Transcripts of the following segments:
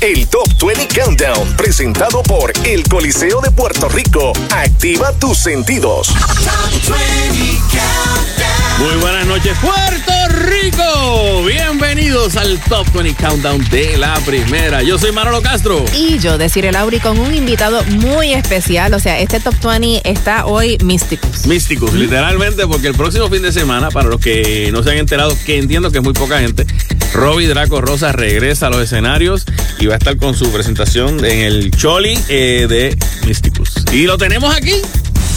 el Top 20 Countdown, presentado por el Coliseo de Puerto Rico. Activa tus sentidos. Muy buenas noches, Puerto Rico. Bienvenidos al Top 20 Countdown de la primera. Yo soy Manolo Castro. Y yo, Deciré Lauri, con un invitado muy especial. O sea, este Top 20 está hoy Mysticus. Mysticus, literalmente, porque el próximo fin de semana, para los que no se han enterado, que entiendo que es muy poca gente, Robbie Draco Rosa regresa a los escenarios y va a estar con su presentación en el Choli eh, de Mysticus. Y lo tenemos aquí.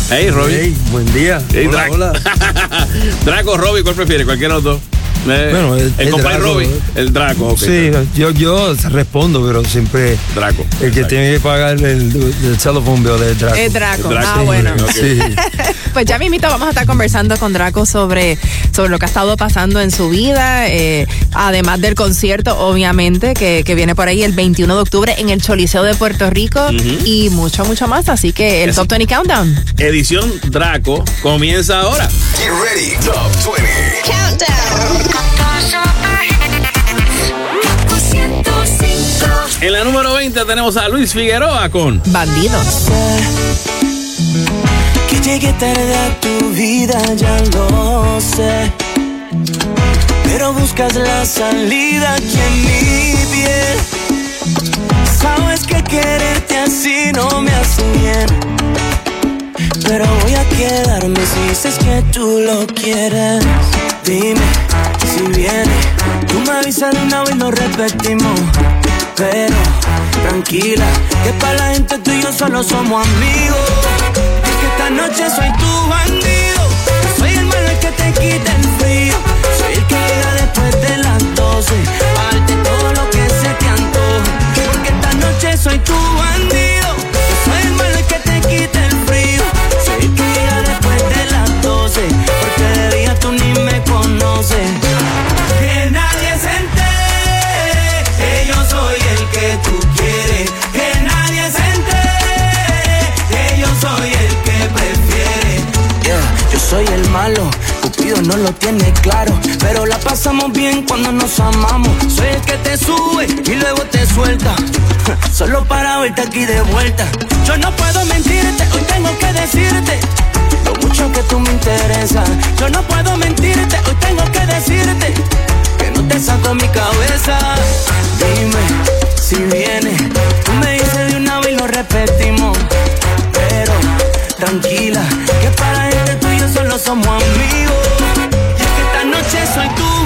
Hey, Robbie. Hey, buen día. Hey, hola, Draco. hola. Draco, Robbie, ¿cuál prefiere? Cualquiera de los dos. Eh, Bueno, el- el, el compadre. Robbie, el Draco. ok. Sí, yo, yo respondo, pero siempre Draco. el que tiene que pagar el, el telephone bill es Draco. Es Draco. Draco. Ah, bueno. Sí. Pues ya mismito vamos a estar conversando con Draco sobre, sobre lo que ha estado pasando en su vida, eh, además del concierto, obviamente, que, que viene por ahí el 21 de octubre en el Choliseo de Puerto Rico y mucho, mucho más. Así que el. Top 20 Countdown. Edición Draco comienza ahora. Get ready, Top 20. En la número 20 tenemos a Luis Figueroa con Bandidos. Que llegué tarde a tu vida, ya lo sé. Pero buscas la salida aquí en mi piel. Sabes que quererte así no me hace bien. Pero voy a quedarme si dices que tú lo quieres. Dime si viene. Tú me avisas de una vez, no repetimos. Pero tranquila, que para la gente tú y yo solo somos amigos. Es que esta noche soy tu bandido. Soy el malo el que te quita el frío. Soy el que llega después de las 12. Pa' darte todo lo que se te antoje. Porque esta noche soy tu bandido. Malo. Cupido no lo tiene claro, pero la pasamos bien cuando nos amamos. Soy el que te sube y luego te suelta, solo para verte aquí de vuelta. Yo no puedo mentirte, hoy tengo que decirte lo mucho que tú me interesas. Yo no puedo mentirte, hoy tengo que decirte que no te saco mi cabeza. Dime si viene, tú me dices de una vez y lo repetimos. Pero tranquila, que para tuyo solo somos amigos. Y es que esta noche soy tu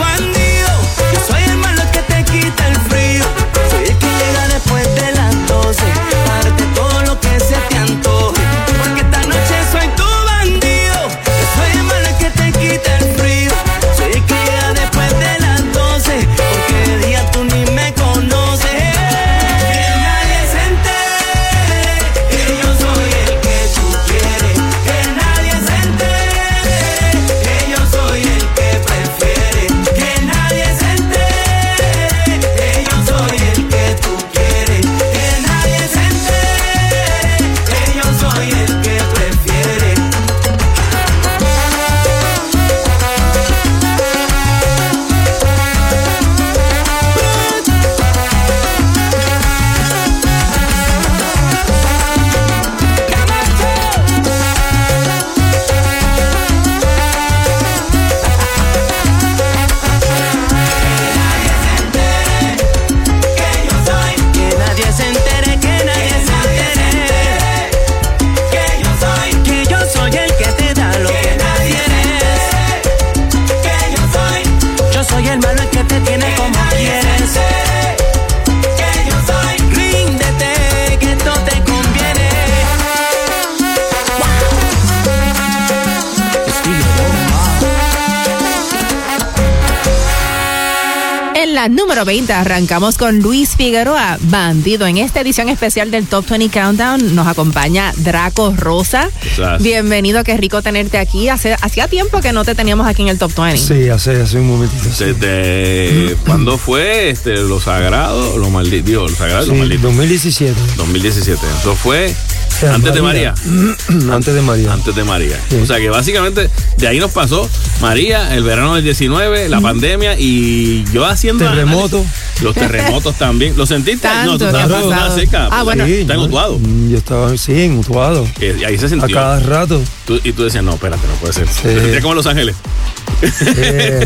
número 20 arrancamos con Luis Figueroa, Bandido. En esta edición especial del Top 20 Countdown nos acompaña Draco Rosa. Gracias. Bienvenido, qué rico tenerte aquí. Hace, hacía tiempo que no te teníamos aquí en el Top 20. Sí, hace, hace un momentito. sí. Desde, ¿Cuándo fue este, lo sagrado? Lo maldito. Lo sagrado y lo Sí, maldito. 2017. 2017. Eso fue sea, antes de María. María. Antes de María. Antes de María. Sí. O sea que básicamente de ahí nos pasó María, el verano del 19, la pandemia y yo haciendo. Terremoto. análisis- Los terremotos también. ¿Lo sentiste? no, tú Tanto ha tú estabas cerca. Ah, bueno. Sí, Está en ¿no? Utuado. Mm, Yo estaba, sí, en Utuado. Que ahí se A sintió. cada rato. Tú- y tú decías, no, espérate, no puede ser. Sí. Se sentía como en Los Ángeles. Eh,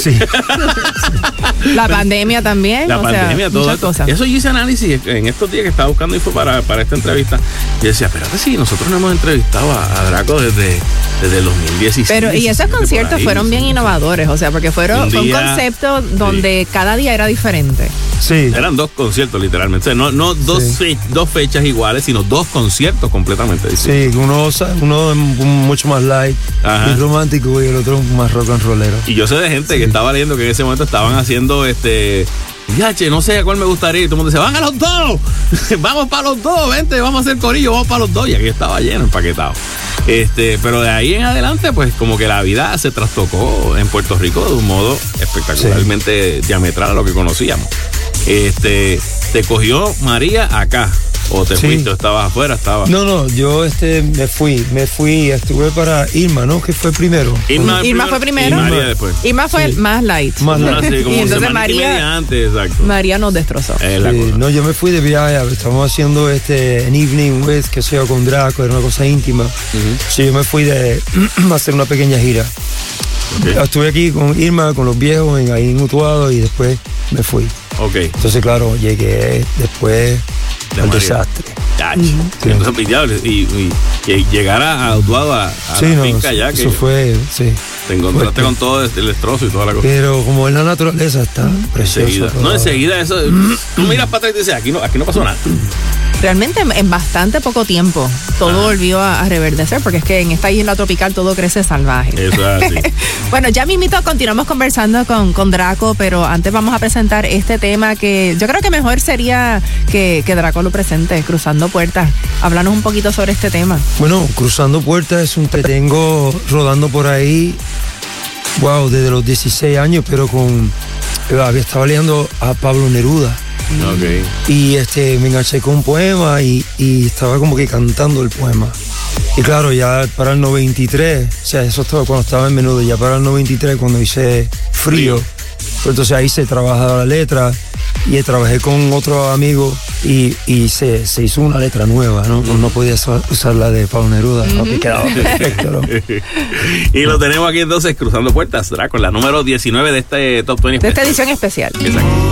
sí. La pandemia también. La o sea, pandemia, todo muchas esto. cosas. Eso yo hice análisis en estos días que estaba buscando info para, para esta entrevista. Y decía, espérate, sí, nosotros no hemos entrevistado a, a Draco desde, desde el 2016. Pero, y esos 17 por conciertos ahí, fueron bien innovadores, o sea, porque fueron Un fue un día- concepto donde cada día era diferente. Sí. Eran dos conciertos, literalmente. O sea, no no dos, Sí. fe- dos fechas iguales, sino dos conciertos completamente distintos. Sí, uno, uno es mucho más light Ajá. y romántico y el otro más rock and rollero. Y yo sé de gente que estaba leyendo que en ese momento estaban haciendo este. Yache, no sé a cuál me gustaría. Y todo el mundo dice, van a los dos. vamos para los dos, vente, vamos a hacer corillo, vamos para los dos. Y aquí estaba lleno, empaquetado. Este, pero de ahí en adelante, pues como que la vida se trastocó en Puerto Rico de un modo espectacularmente diametral a lo que conocíamos. Este, te cogió María acá. O te Sí. fuiste, o estabas afuera, estabas. No, no, yo este me fui, me fui, estuve para Irma, ¿no? Que fue primero. Irma, Irma fue primero. Y María después. Irma fue Sí. el más light. Más light. así como y entonces y María, antes, exacto. María nos destrozó. Sí, no, yo me fui de viaje, estamos haciendo este an evening with, que sea con Draco, era una cosa íntima. Sí, yo me fui de hacer una pequeña gira. Estuve aquí con Irma, con los viejos, en, ahí en Utuado y después me fui. Ok. Entonces, claro, llegué después De al María. desastre. Entonces, y, y, y- que llegara a Utuado a, a sí, la no, finca ya, que eso fue, sí. te encontraste fuerte. con todo el destrozo y toda la cosa. Pero como es la naturaleza, está precioso. Enseguida. todo. No, enseguida eso. Tú miras para atrás y dices, aquí no, aquí no pasó nada. Realmente en- en bastante poco tiempo todo volvió a, a reverdecer, porque es que en esta isla tropical todo crece salvaje. Eso es así. Bueno, ya mismito continuamos conversando con, con Draco, pero antes vamos a presentar este tema que yo creo que mejor sería que, que Draco lo presente, Cruzando Puertas. Háblanos un poquito sobre este tema. Bueno, Cruzando Puertas es un que tengo rodando por ahí, wow, desde los 16 años, pero con. eh, Había estado leyendo a Pablo Neruda ok. y este, me enganché con un poema y, y estaba como que cantando el poema. Y claro, ya para el 93, o sea, eso estaba cuando estaba en menudo, ya para el 93, cuando hice frío, pues entonces ahí se trabajaba la letra y trabajé con otro amigo y, y se, se hizo una letra nueva, ¿no? No, no podía usar la de Pablo Neruda, ¿no? que quedaba perfecto, ¿no? y lo tenemos aquí entonces cruzando puertas, Draco, la número 19 de este Top 20. De esta edición especial. Exacto.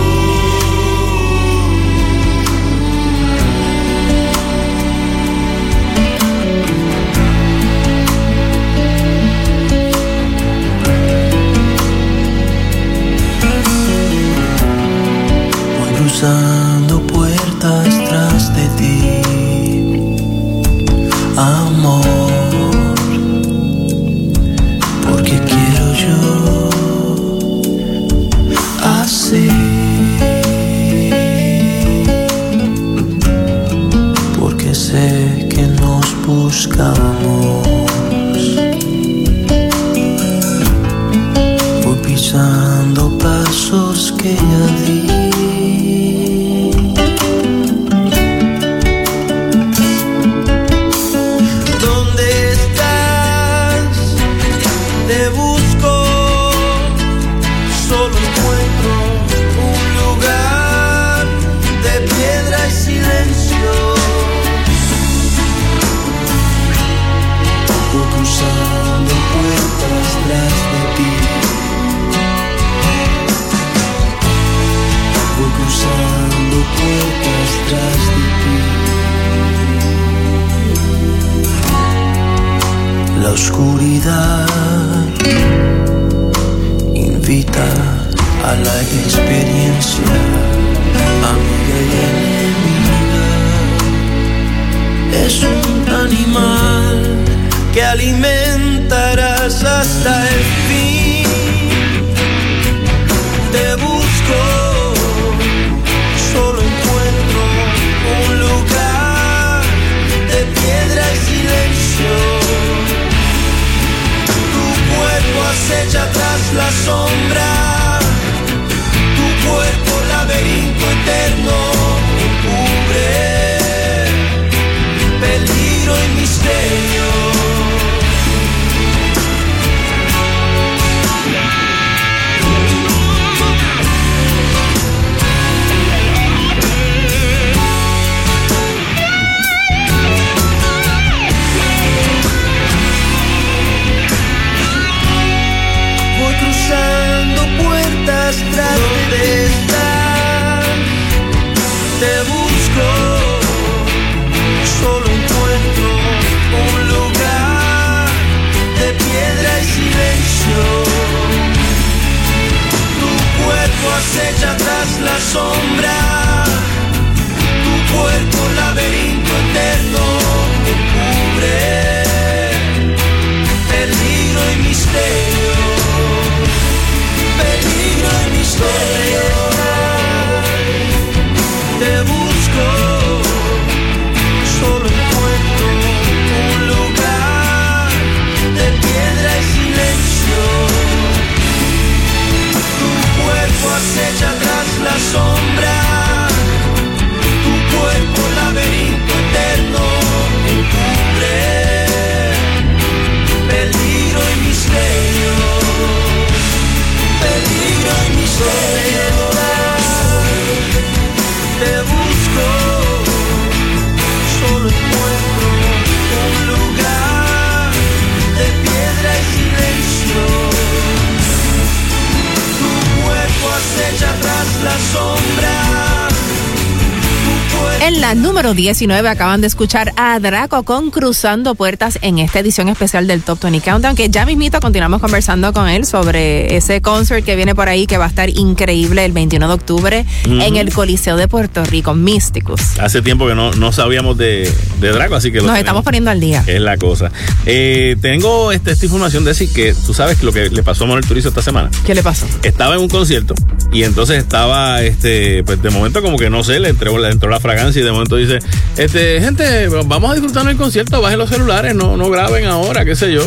Número 19 acaban de escuchar a Draco con Cruzando Puertas en esta edición especial del Top 20 Countdown, que ya mismito continuamos conversando con él sobre ese concert que viene por ahí que va a estar increíble el 21 de octubre en el Coliseo de Puerto Rico, Místicos. Hace tiempo que no, no sabíamos de, de Draco, así que lo Nos tenemos. estamos poniendo al día. Es la cosa. Eh, tengo este, esta información de decir que tú sabes lo que le pasó a Manuel Turizo esta semana. ¿Qué le pasó? Estaba en un concierto y entonces estaba, este, pues de momento como que no sé, le entró, le entró la fragancia y de momento dice, este, gente, vamos a disfrutar del concierto, bajen los celulares, no, no graben ahora, qué sé yo.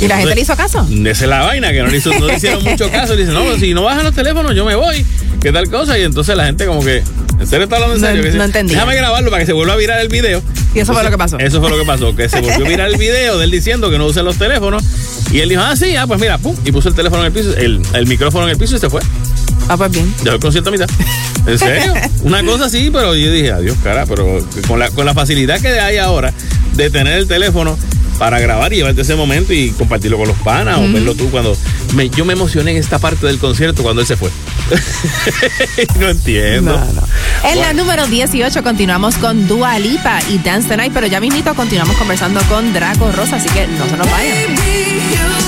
¿Y la gente le hizo caso? Esa es la vaina, que no le, hizo- no le hicieron mucho caso. Le dicen, no, si no bajan los teléfonos, yo me voy. ¿Qué tal cosa? Y entonces la gente como que, ¿en serio está hablando en No- serio? Dice, no entendí. Déjame grabarlo para que se vuelva a virar el video. Y eso fue lo que pasó. Eso fue lo que pasó, que se volvió a virar el video de él diciendo que no usen los teléfonos. Y él dijo, ah, sí, ah, pues mira, pum, y puso el teléfono en el piso, el, el micrófono en el piso y se fue. Ah, pues bien. Dejó el concierto a mitad. ¿En serio? Una cosa así, pero yo dije, adiós, cara, pero con la, con la facilidad que hay ahora de tener el teléfono para grabar y llevarte ese momento y compartirlo con los panas o verlo tú cuando... me- yo me emocioné en esta parte del concierto cuando él se fue. no entiendo. En la número 18 continuamos con Dua Lipa y Dance the Night, pero ya mismito continuamos conversando con Draco Rosa, así que no se nos vayan.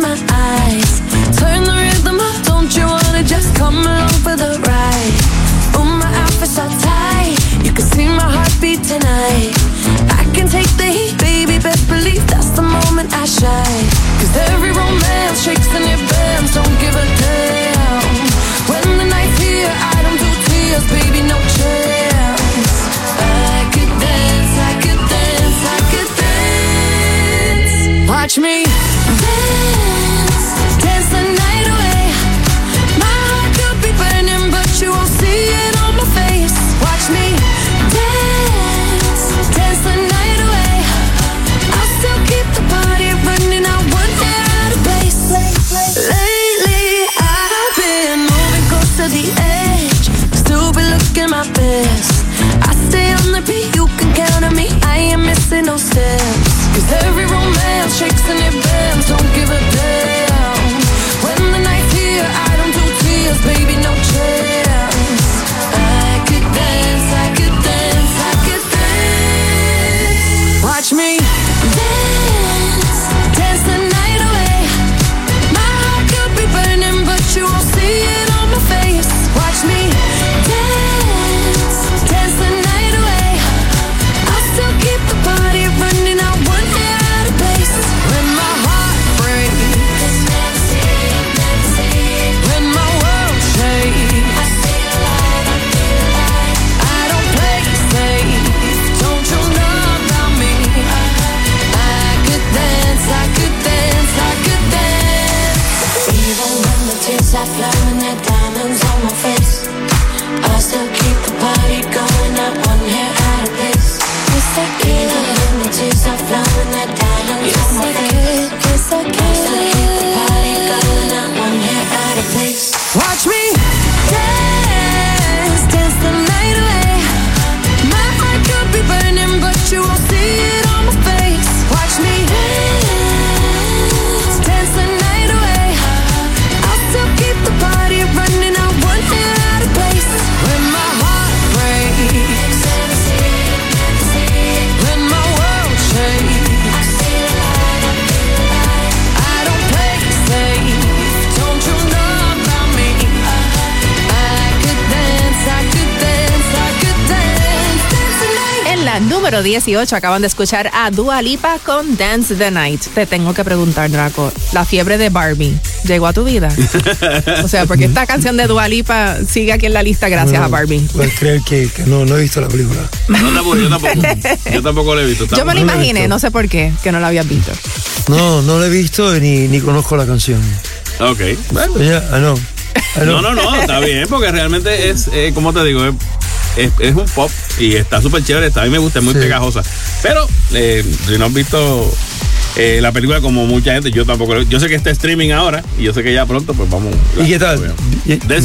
My eyes. Turn the rhythm don't you wanna just come along for the ride? My tight, you can see my heartbeat tonight. I can take the heat, baby, best believe that's the moment I every romance don't give a damn. When the night's here, I don't do tears, baby, no chance. Watch me dance, dance the night away. My heart could be burning, but you won't see it on my face. Watch me dance, dance the night away. I'll still keep the party running. I won't get out of place. Lately, I've been moving close to the edge. Still be looking my best. I stay on the beat, you can count on me. I ain't missing no steps. Cause every romance shakes and it bends. Don't give a damn. When the night's here, I don't do tears, baby, 18 acaban de escuchar a Dua Lipa con Dance the Night. Te tengo que preguntar, Draco, ¿la fiebre de Barbie llegó a tu vida? o sea, porque esta canción de Dua Lipa sigue aquí en la lista gracias a Barbie. Puedes creer que, que no, no he visto la película. No te apures, yo tampoco. Yo tampoco lo he visto. Yo me la imaginé, no sé por qué, que no la habías visto. No, no la he visto ni, ni conozco la canción. Ok. Bueno. Yeah, I know. I know. No, no, no, está bien, porque realmente es, eh, como te digo, es, es- es un pop y está súper chévere, está, a mí me gusta, es muy Sí. pegajosa. Pero, eh, si no has visto eh, la película como mucha gente, yo tampoco, lo- yo sé que está streaming ahora y yo sé que ya pronto pues vamos. ¿Y qué tal?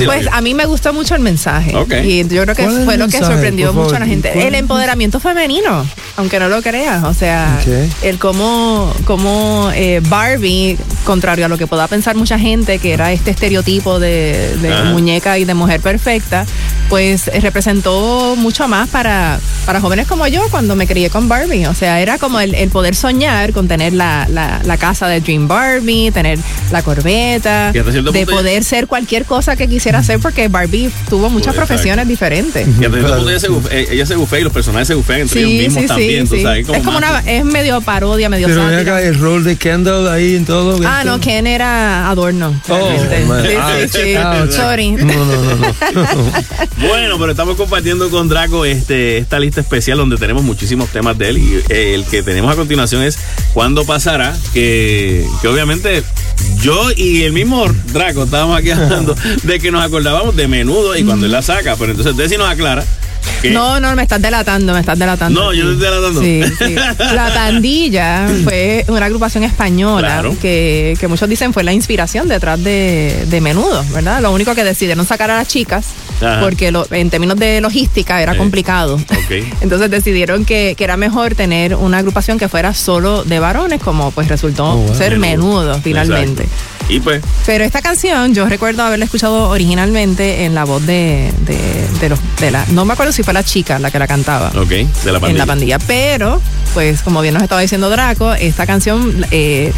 Pues a mí me gustó mucho el mensaje. Y yo creo que ¿Cuál es fue lo que sorprendió mucho a la gente. ¿Cuál es El empoderamiento femenino, aunque no lo creas. O sea, el cómo, cómo eh, Barbie, contrario a lo que pueda pensar mucha gente, que era este estereotipo de, muñeca y de mujer perfecta, pues eh, representó mucho más para, para jóvenes como yo cuando me crié con Barbie. O sea, era como el, el poder soñar con tener la, la, la casa de Dream Barbie, tener la corbeta, de ya- poder ser cualquier cosa que quisiera hacer porque Barbie tuvo muchas Exacto. profesiones diferentes. Y hasta cierto Claro. punto ella se, bufe- eh, ella se bufea y los personajes se bufean entre ellos Sí, mismos sí, también. sí, Es como una, es medio parodia, medio Pero acá el rol de Kendall ahí en todo. Ah, no, Ken era adorno. Oh, man. sí, Ouch, sí, sí. ouch. Sorry. No, no, no, no. Bueno, pero estamos compartiendo con Draco este, esta lista especial donde tenemos muchísimos temas de él y eh, el que tenemos a continuación es ¿Cuándo pasará? Que, que obviamente yo y el mismo Draco estábamos aquí hablando de que nos acordábamos de menudo y cuando él la saca, pero entonces Desi nos aclara No, no, me estás delatando, me estás delatando. No, yo te estoy delatando. Sí, sí. La Pandilla fue una agrupación española Claro. que, que muchos dicen fue la inspiración detrás de, de Menudo, ¿verdad? Lo único que decidieron sacar a las chicas Ajá. porque lo- en términos de logística era complicado. Ok. Entonces decidieron que, que era mejor tener una agrupación que fuera solo de varones, como pues resultó Oh, wow. ser Menudo finalmente. Exacto. Y pues, Pero esta canción yo recuerdo haberla escuchado originalmente en la voz de, de, de los de la no me acuerdo si fue la chica la que la cantaba ok, de la pandilla. en la pandilla pero pues como bien nos estaba diciendo Draco esta canción eh,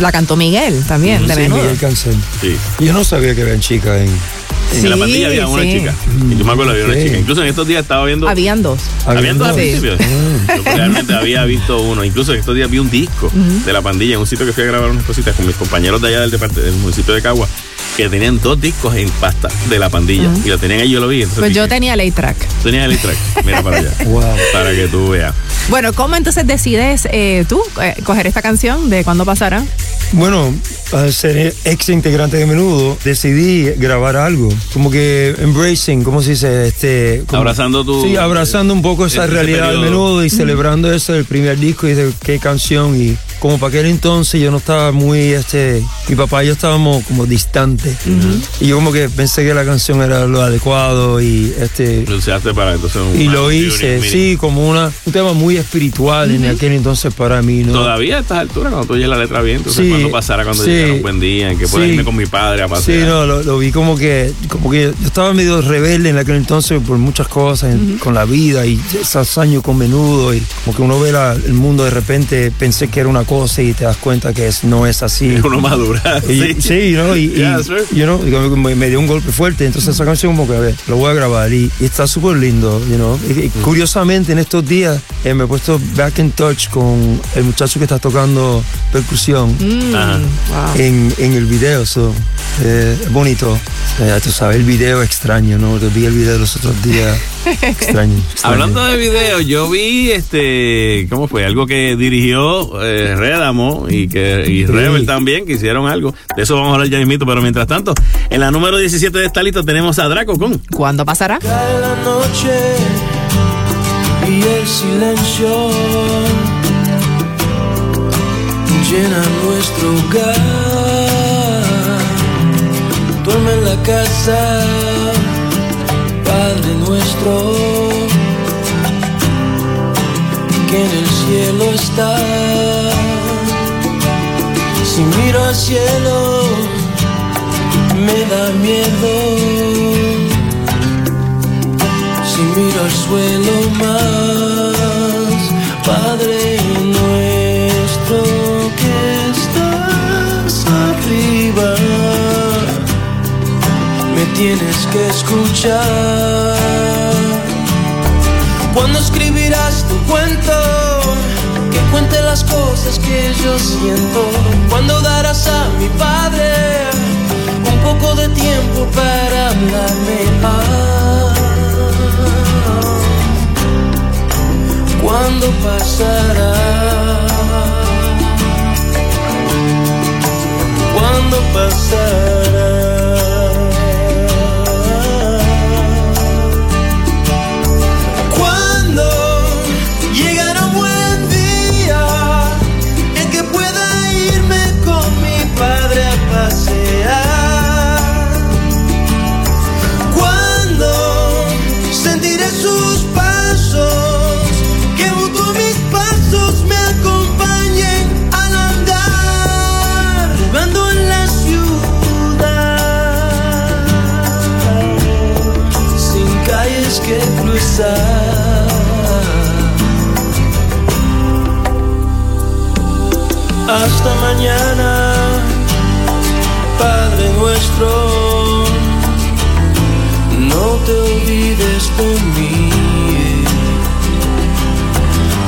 la cantó Miguel también de Sí, menudo Miguel Cancel. Sí. Yo no sabía que habían chicas en. En la pandilla había una sí. chica. Y yo me acuerdo había una chica. Incluso en estos días estaba viendo. habían dos ¿Habían dos al principio? Yo realmente había visto uno. Incluso en estos días vi un disco de la pandilla en un sitio que fui a grabar unas cositas con mis compañeros de allá del, del municipio de Cagua que tenían dos discos en pasta de la pandilla. Y lo tenían ahí, yo lo vi. Entonces pues yo tenía late track tenía el track. Mira para allá. Wow. Para que tú veas. Bueno cómo entonces decides eh, tú eh, coger esta canción de cuándo pasará Bueno, al ser ex integrante de menudo, decidí grabar algo. Como que embracing, ¿cómo se dice? Este, como- Abrazando tu- Sí, abrazando un poco esa realidad de menudo y celebrando eso del primer disco y de qué canción. Y como para aquel entonces yo no estaba muy, este, mi papá y yo estábamos como distantes. Y yo como que pensé que la canción era lo adecuado y este. Lo usaste para entonces un- Y lo hice, sí, como una, un tema muy espiritual en aquel entonces para mí, ¿no? Todavía a estas alturas, cuando tú oyes la letra bien, entonces Sí, cuando pasará cuando sí. Un buen día en que pueda Sí. irme con mi padre a Sí, pasear. no, lo, lo vi como que, como que yo estaba medio rebelde en aquel entonces por muchas cosas, con la vida y esos años con menudo y como que uno ve la- el mundo de repente, pensé que era una cosa y te das cuenta que es, no es así. Uno madura. Y- sí. sí, ¿no? Y, y, Yeah, you know, me, me dio un golpe fuerte. Entonces esa canción como que, a ver, lo voy a grabar y, y está súper lindo, you know. Y, y curiosamente en estos días eh, me he puesto back in touch con el muchacho que está tocando percusión Mm, Ajá. wow. En, en el video, so, eh, es bonito. Sea, tú sabes, el video extraño, ¿no? Te vi el video los otros días. Extraño. extraño. Hablando de video, yo vi este, ¿cómo fue? Algo que dirigió eh, Redamo y que y Sí. Rebel también, que hicieron algo. De eso vamos a hablar ya mismito, pero mientras tanto, en la número 17 de esta lista tenemos a Draco con ¿Cuándo pasará? Cae la noche y el silencio llena nuestro hogar. Duerme en la casa, Padre nuestro, que en el cielo está. Si miro al cielo, me da miedo. Si miro al suelo más, Padre tienes que escuchar. Cuando escribirás tu cuento, que cuente las cosas que yo siento. Cuando darás a mi Padre un poco de tiempo para hablarme. Ah, ¿Cuándo pasará? ¿Cuándo pasará? Hasta mañana, Padre nuestro, no te olvides de mí.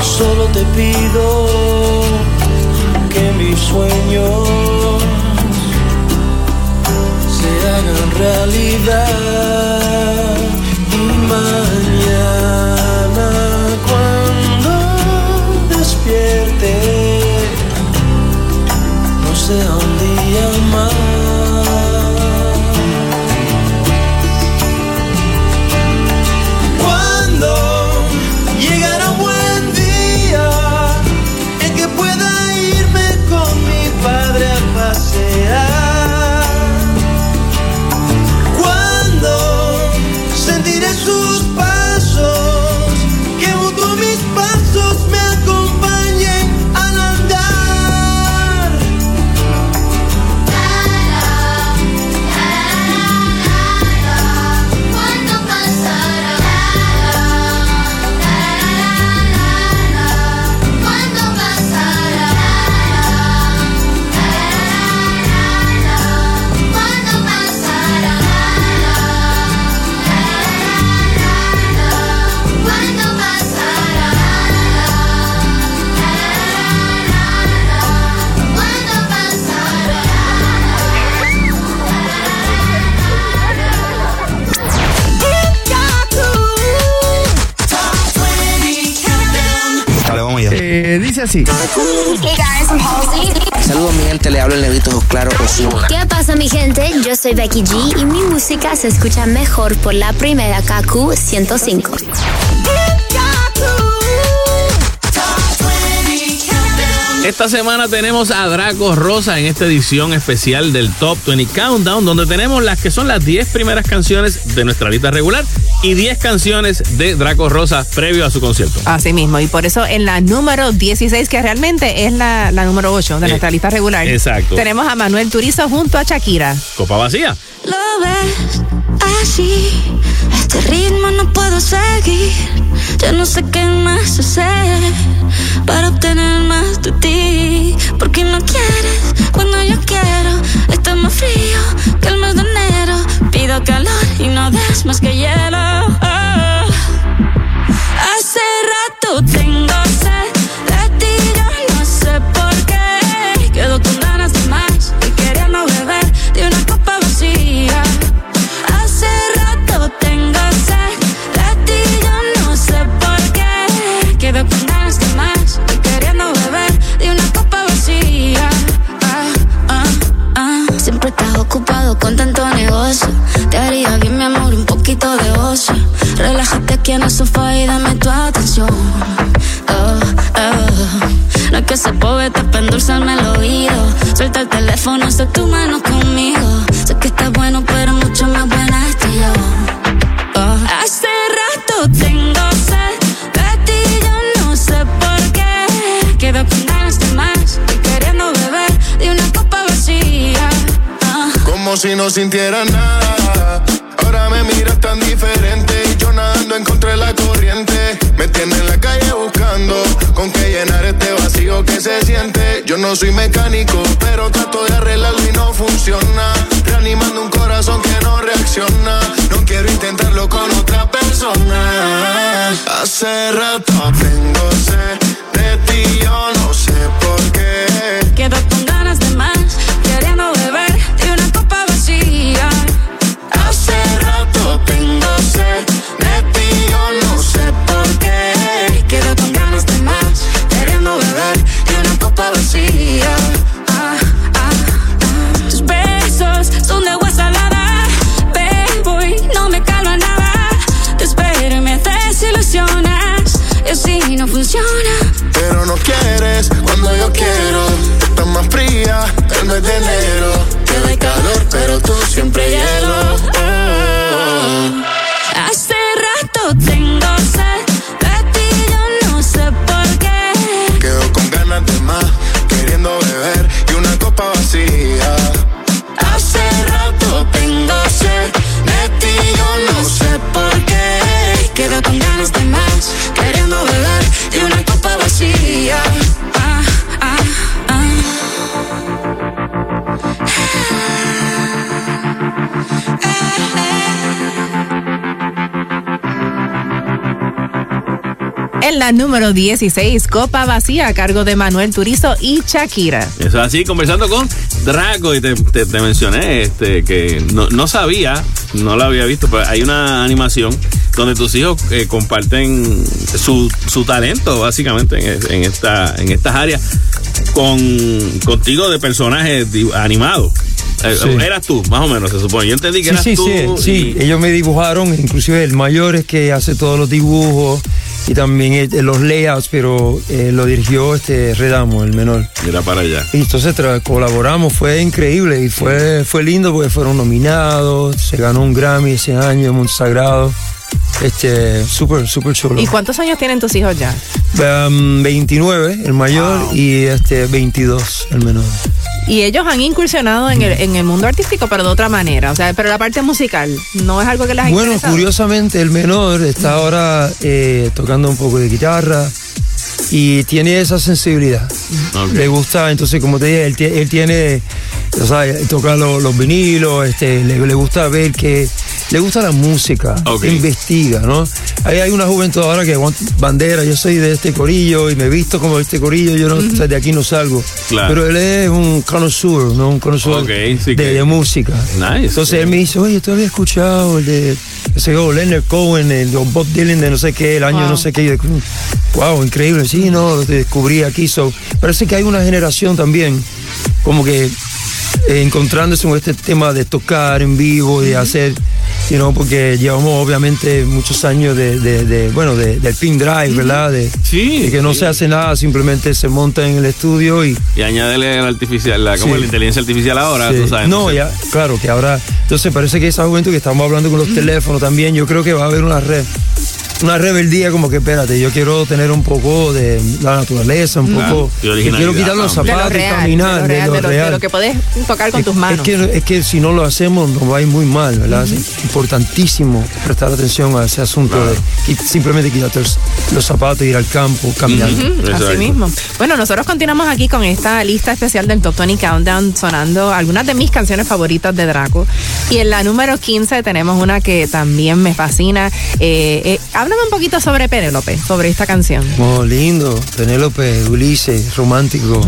Solo te pido que mis sueños se hagan realidad dice así. Hey guys, I'm Halsey. Saludos, mi gente. Le hablo el negrito claro Osuna. ¿Qué pasa mi gente? Yo soy Becky G y mi música se escucha mejor por la primera KQ 105. Esta semana tenemos a Draco Rosa en esta edición especial del Top 20 Countdown, donde tenemos las que son las 10 primeras canciones de nuestra lista regular y 10 canciones de Draco Rosa previo a su concierto. Así mismo, y por eso en la número 16, que realmente es la, la número 8 de Eh, nuestra lista regular, exacto. tenemos a Manuel Turizo junto a Shakira. Copa vacía. Lo ves así, este ritmo no puedo seguir. Ya no sé qué más hacer para obtener más de ti. Porque no quieres cuando yo quiero. Está más frío que el mes de enero. Pido calor y no des más que hielo. Oh. Hace rato tengo Relájate aquí en el sofá y dame tu atención. Oh, oh. No es que se poeta para endulzarme el oído. Suelta el teléfono, haz tu mano conmigo. Sé que estás bueno, pero mucho más buena estoy yo. Oh. Hace rato tengo sed de ti, yo no sé por qué. Quedo con ganas de más y queriendo beber de una copa vacía. Ah. Como si no sintiera nada. Diferente y yo nadando en contra de la corriente. Me tiene en la calle buscando con qué llenar este vacío que se siente. Yo no soy mecánico, pero trato de arreglarlo y no funciona. Reanimando un corazón que no reacciona. No quiero intentarlo con otra persona. Hace rato tengo sed de ti, yo no es de enero. Tiene calor, pero tú siempre hielo en la número 16, Copa Vacía, a cargo de Manuel Turizo y Shakira. Eso es así, conversando con Draco y te, te- te mencioné este, que no, no sabía, no lo había visto, pero hay una animación donde tus hijos eh, comparten su, su talento básicamente en, en esta, en estas áreas con contigo de personajes animados. Eh, Sí. Eras tú, más o menos, se supone. Yo entendí que Sí, eras sí, tú. sí, sí, y- ellos me dibujaron, inclusive el mayor es que hace todos los dibujos y también eh, los layouts, pero eh, lo dirigió este Redamo, el menor. Mira para allá. Y entonces colaboramos, fue increíble y fue, fue lindo porque fueron nominados, se ganó un Grammy ese año, Monte Sagrado. Este, súper, súper chulo. ¿Y cuántos años tienen tus hijos ya? Um, 29, el mayor, y este 22, el menor. Y ellos han incursionado en el, en el mundo artístico, pero de otra manera. O sea, pero la parte musical no es algo que les ha Bueno, interesado? curiosamente el menor está ahora eh, tocando un poco de guitarra y tiene esa sensibilidad. Le gusta, entonces como te dije, él, tie- él tiene, o sea, toca lo- los vinilos, este, le, le gusta ver que, le gusta la música, investiga, ¿no? Ahí hay una juventud ahora que aguanta bandera, yo soy de este corillo y me visto como de este corillo, yo no, o sea, de aquí no salgo. Claro. Pero él es un connoisseur, ¿no? Un connoisseur sí de, que- de música. Nice. Entonces él me dice, oye, tú habías escuchado el de, sé yo, Leonard Cohen, el de Bob Dylan de no sé qué, el año Wow. no sé qué. Y yo, wow, increíble. Sí, no, lo descubrí aquí. So, parece que hay una generación también como que eh, encontrándose con este tema de tocar en vivo, de hacer, you know, porque llevamos obviamente muchos años de, de- de, bueno, de- del pin drive, ¿verdad? De, Sí, de que no sí. se hace nada, simplemente se monta en el estudio y Y añádele la artificial, la, como Sí. la inteligencia artificial ahora, Sí. tú sabes. No, ya, claro, que ahora, entonces parece que esa juventud que estamos hablando con los teléfonos también, yo creo que va a haber una red, una rebeldía como que, espérate, yo quiero tener un poco de la naturaleza, un Claro, poco, quiero quitar los también. de lo zapatos y real, caminar, de lo real, de lo, de real. lo que puedes tocar con Es- tus manos. Es que, es que si no lo hacemos nos va a ir muy mal, ¿verdad? Es importantísimo prestar atención a ese asunto de qui- simplemente quitarte los, los zapatos, ir al campo, caminar. Ujú, Exacto. Así mismo. Bueno, nosotros continuamos aquí con esta lista especial del Top 20 Countdown sonando algunas de mis canciones favoritas de Draco. Y en la número 15 tenemos una que también me fascina. Eh, eh, háblame un poquito sobre Penélope, sobre esta canción. Oh, lindo. Penélope, Ulises, romántico.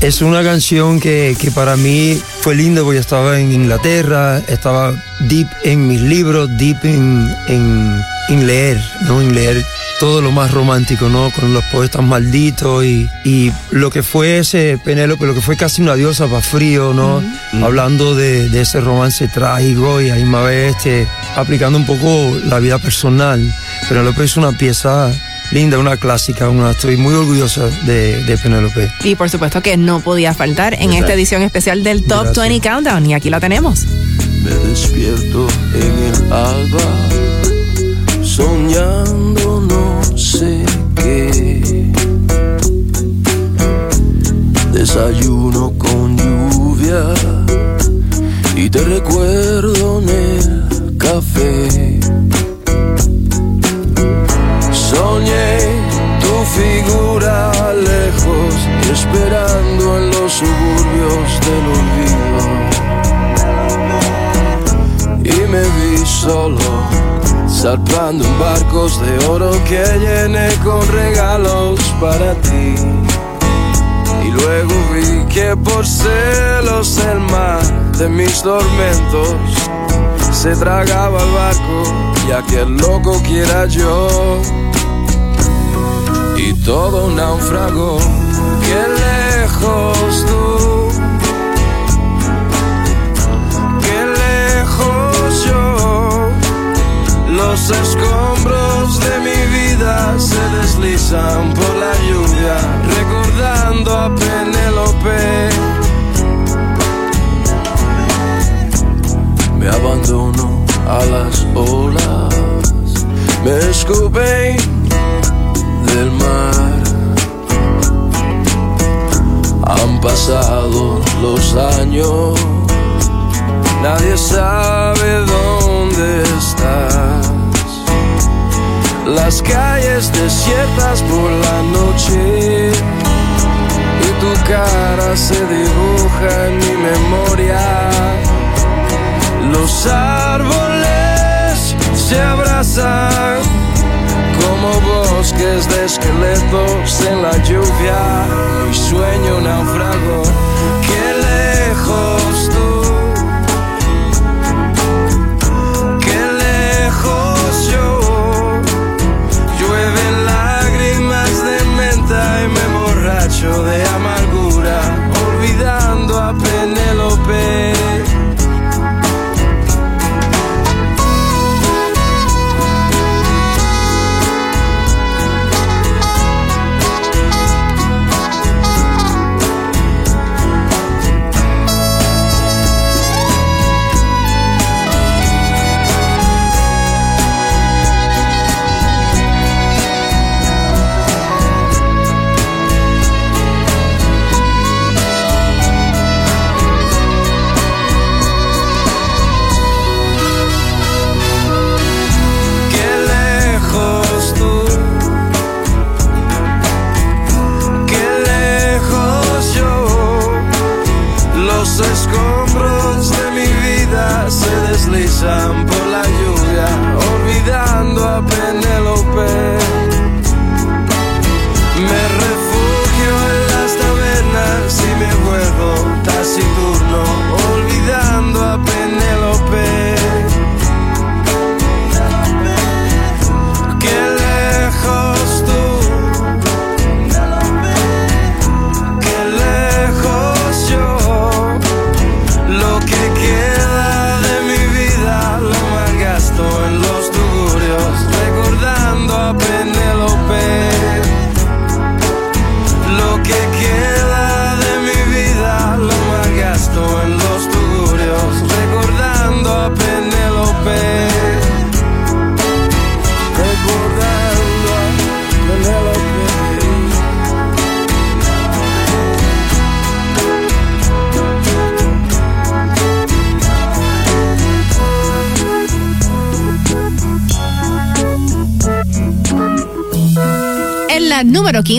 Es una canción que, que para mí fue lindo porque estaba en Inglaterra, estaba deep en mis libros, deep en, en, en leer, ¿no? En leer todo lo más romántico, ¿no? Con los poetas malditos y, y lo que fue ese Penélope, lo que fue casi una diosa para frío, ¿no? Hablando de, de ese romance trágico y a la misma vez este, aplicando un poco la vida personal. Penélope es una pieza linda, una clásica, una, estoy muy orgullosa de, de Penélope. Y por supuesto que no podía faltar en Exacto. esta edición especial del Top Gracias. 20 Countdown. Y aquí la tenemos. Me despierto en el alba, soñando sé qué. Desayuno con lluvia y te recuerdo en el café. Soñé tu figura lejos, esperando en los suburbios del olvido y me vi solo zarpando en barcos de oro que llené con regalos para ti. Y luego vi que por celos el mar de mis tormentos se tragaba el barco y aquel loco que era yo. Y todo naufragó, que lejos tú los escombros de mi vida se deslizan por la lluvia, recordando a Penélope. Me abandono a las olas, me escupen del mar. Han pasado los años Nadie sabe dónde estás. Las calles desiertas por la noche y tu cara se dibuja en mi memoria. Los árboles se abrazan como bosques de esqueletos en la lluvia. Mi sueño naufrago.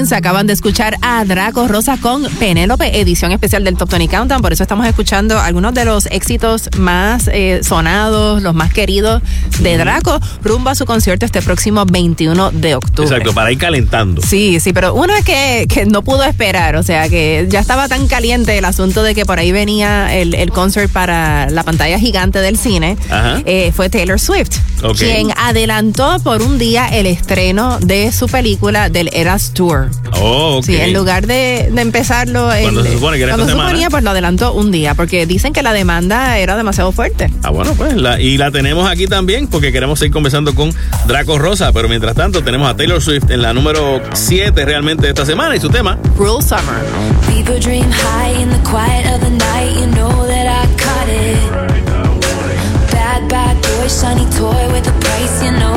15 acaban de escuchar a Draco Rosa con Penélope, edición especial del Top 20 Countdown. Por eso estamos escuchando algunos de los éxitos más eh, sonados, los más queridos de Draco, rumbo a su concierto este próximo 21 de octubre. Exacto, para ir calentando. Sí, sí, pero uno es que, que no pudo esperar, o sea, que ya estaba tan caliente el asunto de que por ahí venía el, el concert para la pantalla gigante del cine, Ajá. eh, fue Taylor Swift, Quien adelantó por un día el estreno de su película del Eras Tour. Oh, ok. Sí, en lugar de, de empezarlo el- Cuando se supone que era cuando esta se semana. suponía, pues lo adelantó un día, porque dicen que la demanda era demasiado fuerte. Ah, bueno, pues, la- y la tenemos aquí también porque queremos seguir conversando con Draco Rosa, pero mientras tanto tenemos a Taylor Swift en la número 7 realmente de esta semana y su tema. Cruel Summer. Shiny toy with a price. You know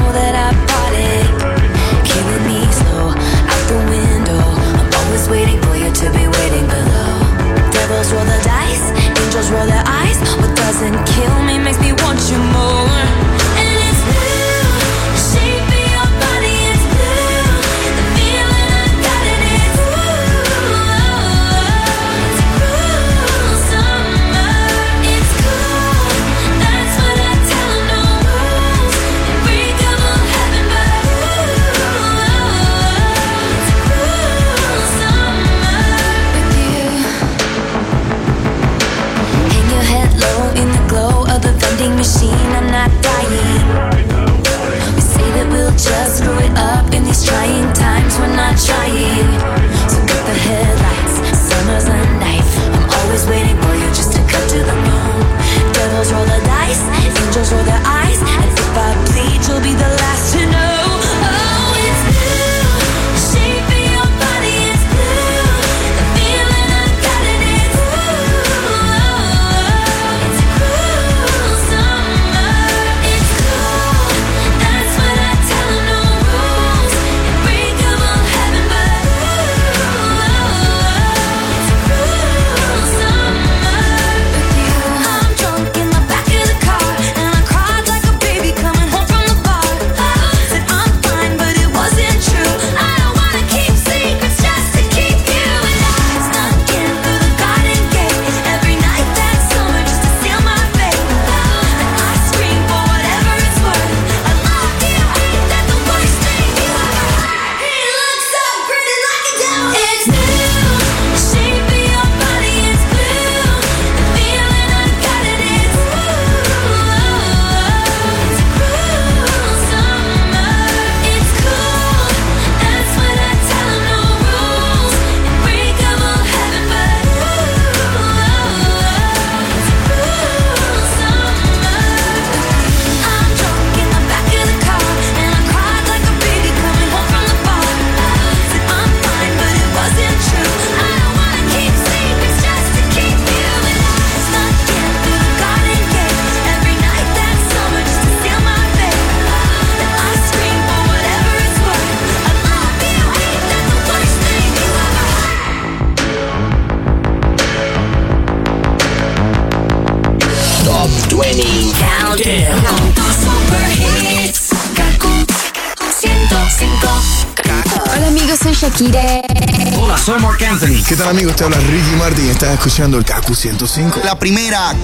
¿Qué tal amigos? Te habla Ricky Martin y estás escuchando el KQ 105. La primera.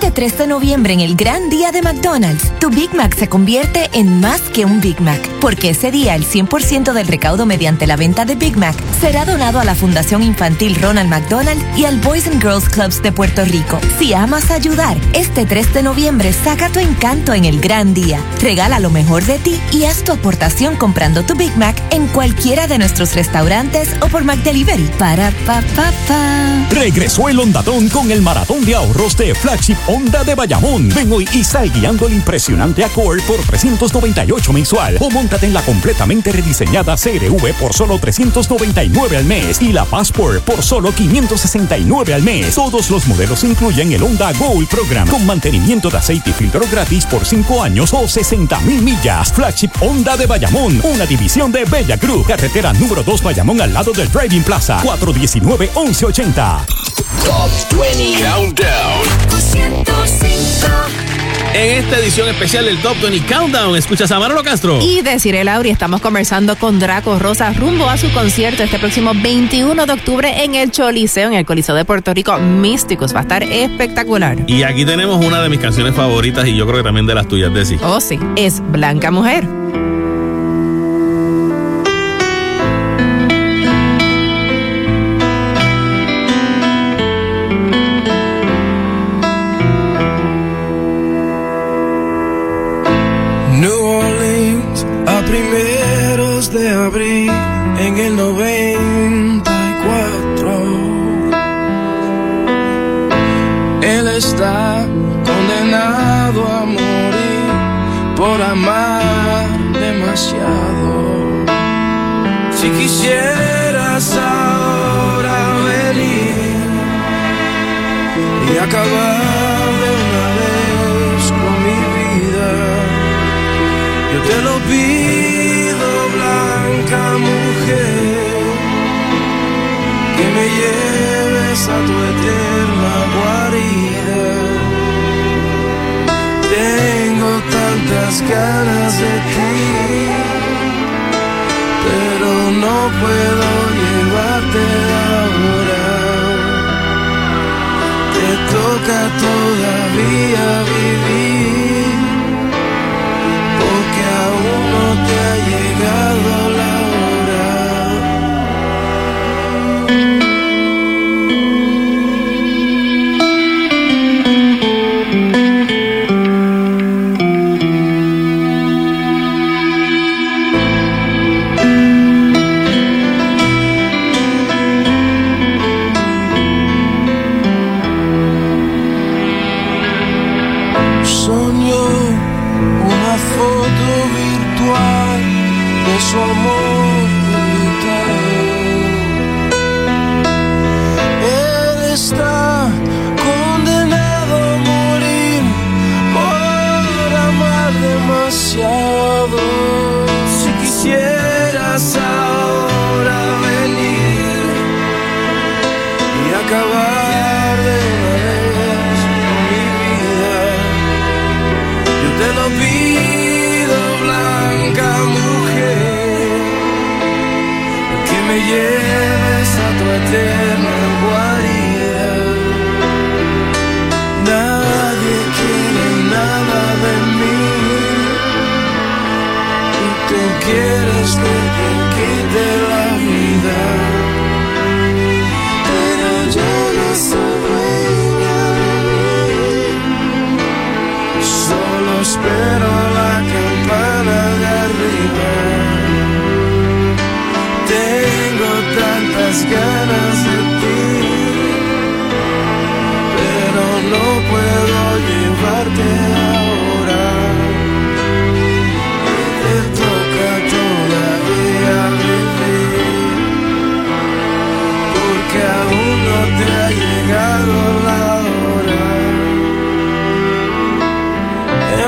Este 3 de noviembre, en el gran día de McDonald's, tu Big Mac se convierte en más que un Big Mac, porque ese día el 100% del recaudo mediante la venta de Big Mac será donado a la Fundación Infantil Ronald McDonald y al Boys and Girls Clubs de Puerto Rico. Si amas ayudar, este 3 de noviembre saca tu encanto en el gran día. Regala lo mejor de ti y haz tu aportación comprando tu Big Mac en cualquiera de nuestros restaurantes o por McDelivery. Para pa pa pa. Regresó el Hondadón con el maratón de ahorros de Flagship Honda de Bayamón. Ven hoy y sal guiando el impresionante Accord por 398 mensual. O montate en la completamente rediseñada CRV por solo 399 al mes. Y la Passport por solo 569 al mes. Todos los modelos incluyen el Honda Gold Program con mantenimiento de aceite y filtro gratis por 5 años o 60 mil millas. Flagship Honda de Bayamón, una división de Bella Group. Carretera número 2 Bayamón al lado del Driving Plaza. 419-1180. Top 20 Countdown. Esta edición especial del Top 20 Countdown, escuchas a Manolo Castro. Y deciré Lauri, estamos conversando con Draco Rosa rumbo a su concierto este próximo 21 de octubre en el Choliseo, en el Coliseo de Puerto Rico Místicos. Va a estar espectacular. Y aquí tenemos una de mis canciones favoritas y yo creo que también de las tuyas, Desi. Oh, sí, es Blanca Mujer.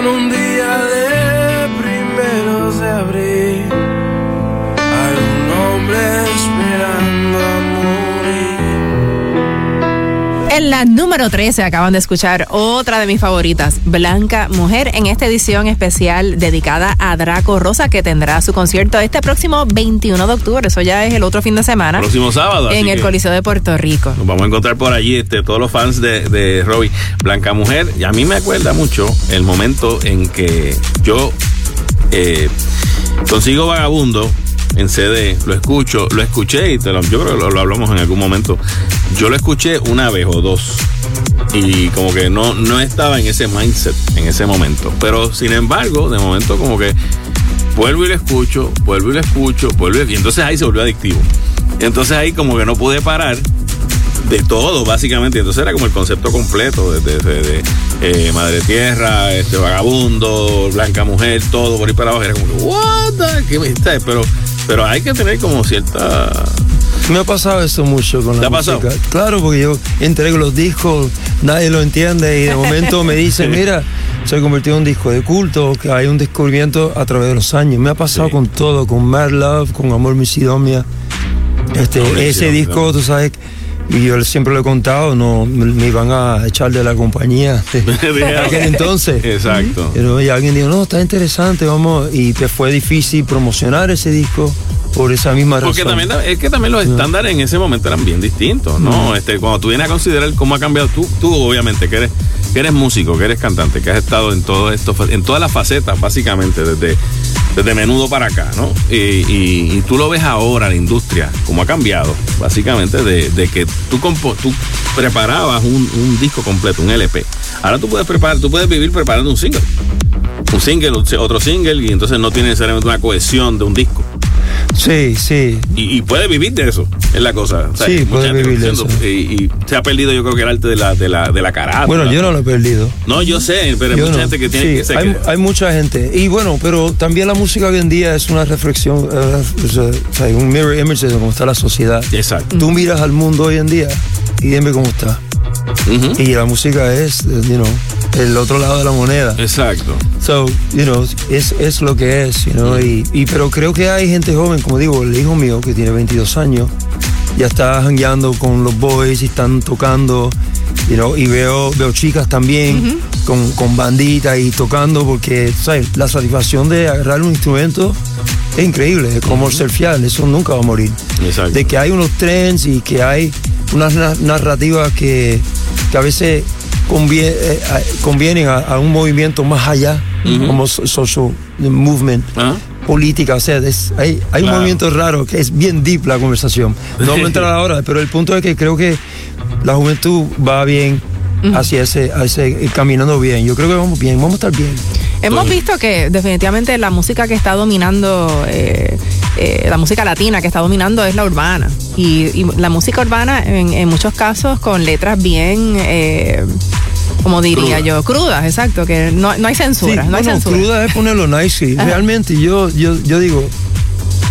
en un día de primeros de abril. Hay un hombre la número 13 acaban de escuchar otra de mis favoritas, Blanca Mujer, en esta edición especial dedicada a Draco Rosa, que tendrá su concierto este próximo 21 de octubre. Eso ya es el otro fin de semana. Próximo sábado. En el Coliseo de Puerto Rico. Nos vamos a encontrar por allí, este, todos los fans de, de Robbie. Blanca Mujer, y a mí me acuerda mucho el momento en que yo eh, consigo Vagabundo en CD, lo escucho, lo escuché y te lo- yo creo que lo, hablamos en algún momento. Yo lo escuché una vez o dos y como que no, no estaba en ese mindset en ese momento. Pero sin embargo, de momento como que vuelvo y lo escucho, vuelvo y lo escucho, vuelvo y, y entonces ahí se volvió adictivo. Entonces ahí como que no pude parar de todo, básicamente. Entonces era como el concepto completo de, de- de- eh, Madre Tierra, este Vagabundo, Blanca Mujer, todo por ahí para abajo. Era como what the- ¿Qué me- ¿sabes? Pero, pero hay que tener como cierta... Me ha pasado eso mucho con ¿Te la ha pasado? música. Claro, porque yo entrego los discos, nadie lo entiende y de momento me dicen, mira, se convirtió en un disco de culto, que hay un descubrimiento a través de los años. Me ha pasado con todo, con Mad Love, con Amor Misidomia. Este, Amor ese Misidomia. disco, tú sabes, y yo siempre lo he contado, no me, iban a echar de la compañía de aquel entonces. Exacto. Pero y alguien dijo, no, está interesante, vamos, y te fue difícil promocionar ese disco por esa misma razón. Porque también es que también los estándares en ese momento eran bien distintos, ¿no? Este, cuando tú vienes a considerar cómo ha cambiado tú, tú obviamente que eres, que eres músico, que eres cantante, que has estado en todo esto, en todas las facetas, básicamente, desde, desde menudo para acá, ¿no? Y, tú lo ves ahora, la industria, cómo ha cambiado, básicamente, de, de que tú, compo- tú preparabas un, un disco completo, un LP. Ahora tú puedes preparar, tú puedes vivir preparando un single. Un single, otro single, y entonces no tiene necesariamente una cohesión de un disco. Sí, sí. Y, y puede vivir de eso, es la cosa. O sea, Sí, puede vivir de haciendo- Y, y se ha perdido, yo creo que el arte de la, de la, de la carátula. Bueno, yo no lo he perdido. No, yo sé, pero hay mucha no. gente que tiene Sí, que ser. hay, hay mucha gente. Y bueno, pero también la música hoy en día es una reflexión, o sea, o sea, un mirror image de cómo está la sociedad. Exacto. Tú miras al mundo hoy en día y dime cómo está. Y la música es, you know, el otro lado de la moneda. Exacto. So, you know, es, es lo que es, you know, y, y- pero creo que hay gente joven, como digo, el hijo mío que tiene 22 años, ya está jangueando con los boys y están tocando, you know, y veo, veo chicas también con, con banditas y tocando porque, ¿sabes? La satisfacción de agarrar un instrumento es increíble, es como surfear, eso nunca va a morir. Exacto. De que hay unos trends y que hay unas na- narrativas que, que a veces convie- eh, convienen a, a un movimiento más allá, Ujú. como so- social movement, política, o sea, es- hay, hay un movimiento raro que es bien deep la conversación. No vamos a entrar ahora, pero el punto es que creo que la juventud va bien hacia ese, a ese caminando bien. Yo creo que vamos bien, vamos a estar bien. Hemos visto que definitivamente la música que está dominando, eh, eh, la música latina que está dominando es la urbana. Y, y la música urbana en, en muchos casos con letras bien, eh, como diría Crudas. yo, crudas, exacto, que no, no hay censura. Sí, no hay no, no, censura. cruda es ponerlo nice. sí. Realmente yo, yo, yo digo,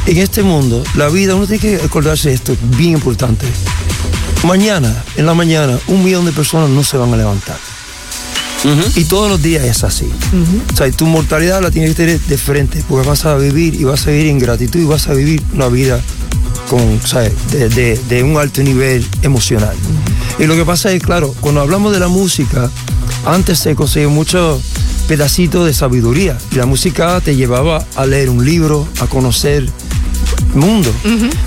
en este mundo, la vida, uno tiene que acordarse de esto, es bien importante. Mañana, en la mañana, un millón de personas no se van a levantar. Y todos los días es así. O sea, tu mortalidad la tienes que tener de frente, porque vas a vivir y vas a vivir en gratitud y vas a vivir una vida con, ¿sabes? De, de- de un alto nivel emocional. Y lo que pasa es, claro, cuando hablamos de la música, antes se conseguía muchos pedacitos de sabiduría. La música te llevaba a leer un libro, a conocer mundo.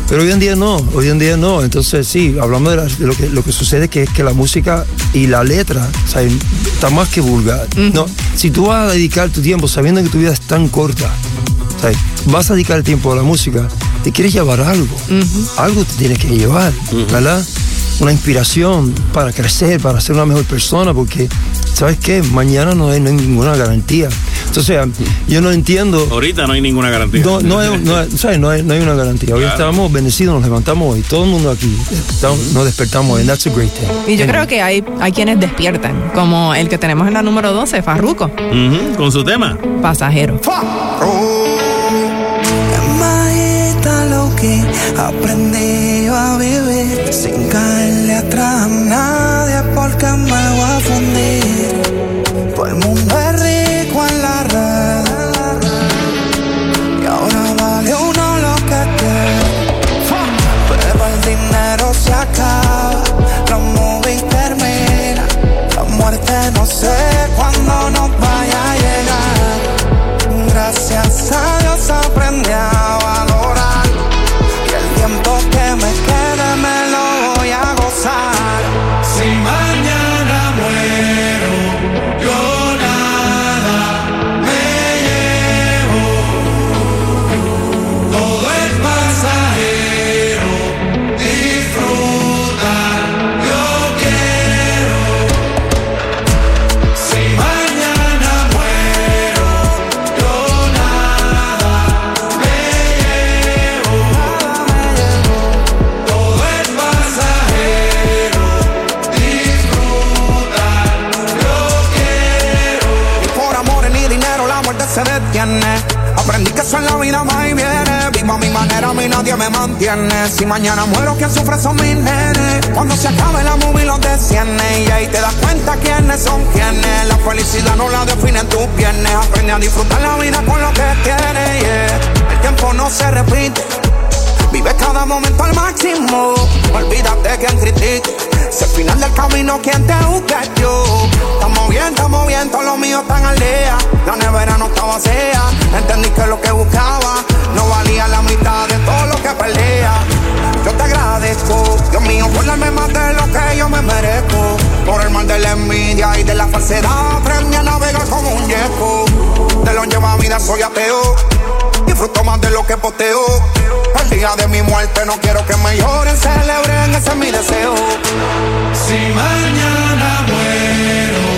Pero hoy en día no, hoy en día no. Entonces sí, hablamos de, la- de lo, que, lo que sucede que es que la música y la letra o sea, está más que vulgar. No, si tú vas a dedicar tu tiempo sabiendo que tu vida es tan corta, o sea, vas a dedicar el tiempo a la música, te quieres llevar algo. Algo te tienes que llevar, ¿verdad? Una inspiración para crecer, para ser una mejor persona, porque, ¿sabes qué? Mañana no hay, no hay ninguna garantía. Entonces, yo no entiendo. Ahorita no hay ninguna garantía. No, no, hay, no, hay- ¿sabes? no, hay, no hay una garantía. Hoy Claro. estamos bendecidos, nos levantamos hoy, todo el mundo aquí, estamos- nos despertamos hoy, that's a great thing. Y yo creo que hay, hay quienes despiertan, como el que tenemos en la número 12, Farruco, Ujú, Con su tema. pasajero. Que aprendí a vivir sin caerle atrás a nadie porque me voy a fundir. Todo el mundo es rico en la red y ahora vale uno lo que te. Pero el dinero se acaba, la movie termina, la muerte no sé cuándo nos nadie me mantiene. Si mañana muero, quien sufre son mis nenes. Cuando se acabe la movie, los desciende. Y ahí te das cuenta quiénes son quienes. La felicidad no la definen tus piernas. Aprende a disfrutar la vida con lo que tienes. El tiempo no se repite. Vive cada momento al máximo. Olvídate quien critique. Final del camino quien te busca yo. Estamos bien, estamos bien, todos los míos están al día. La nevera no estaba vacía. Entendí que lo que buscaba no valía la mitad de todo lo que pelea. Yo te agradezco, Dios mío, por más de lo que yo me merezco. Por el mal de la envidia y de la falsedad, aprendí a navegar como un yeco. De lo lleva vida soy ateo. Disfruto más de lo que posteo. El día de mi muerte no quiero que me lloren, celebren, ese es mi deseo. Si mañana muero,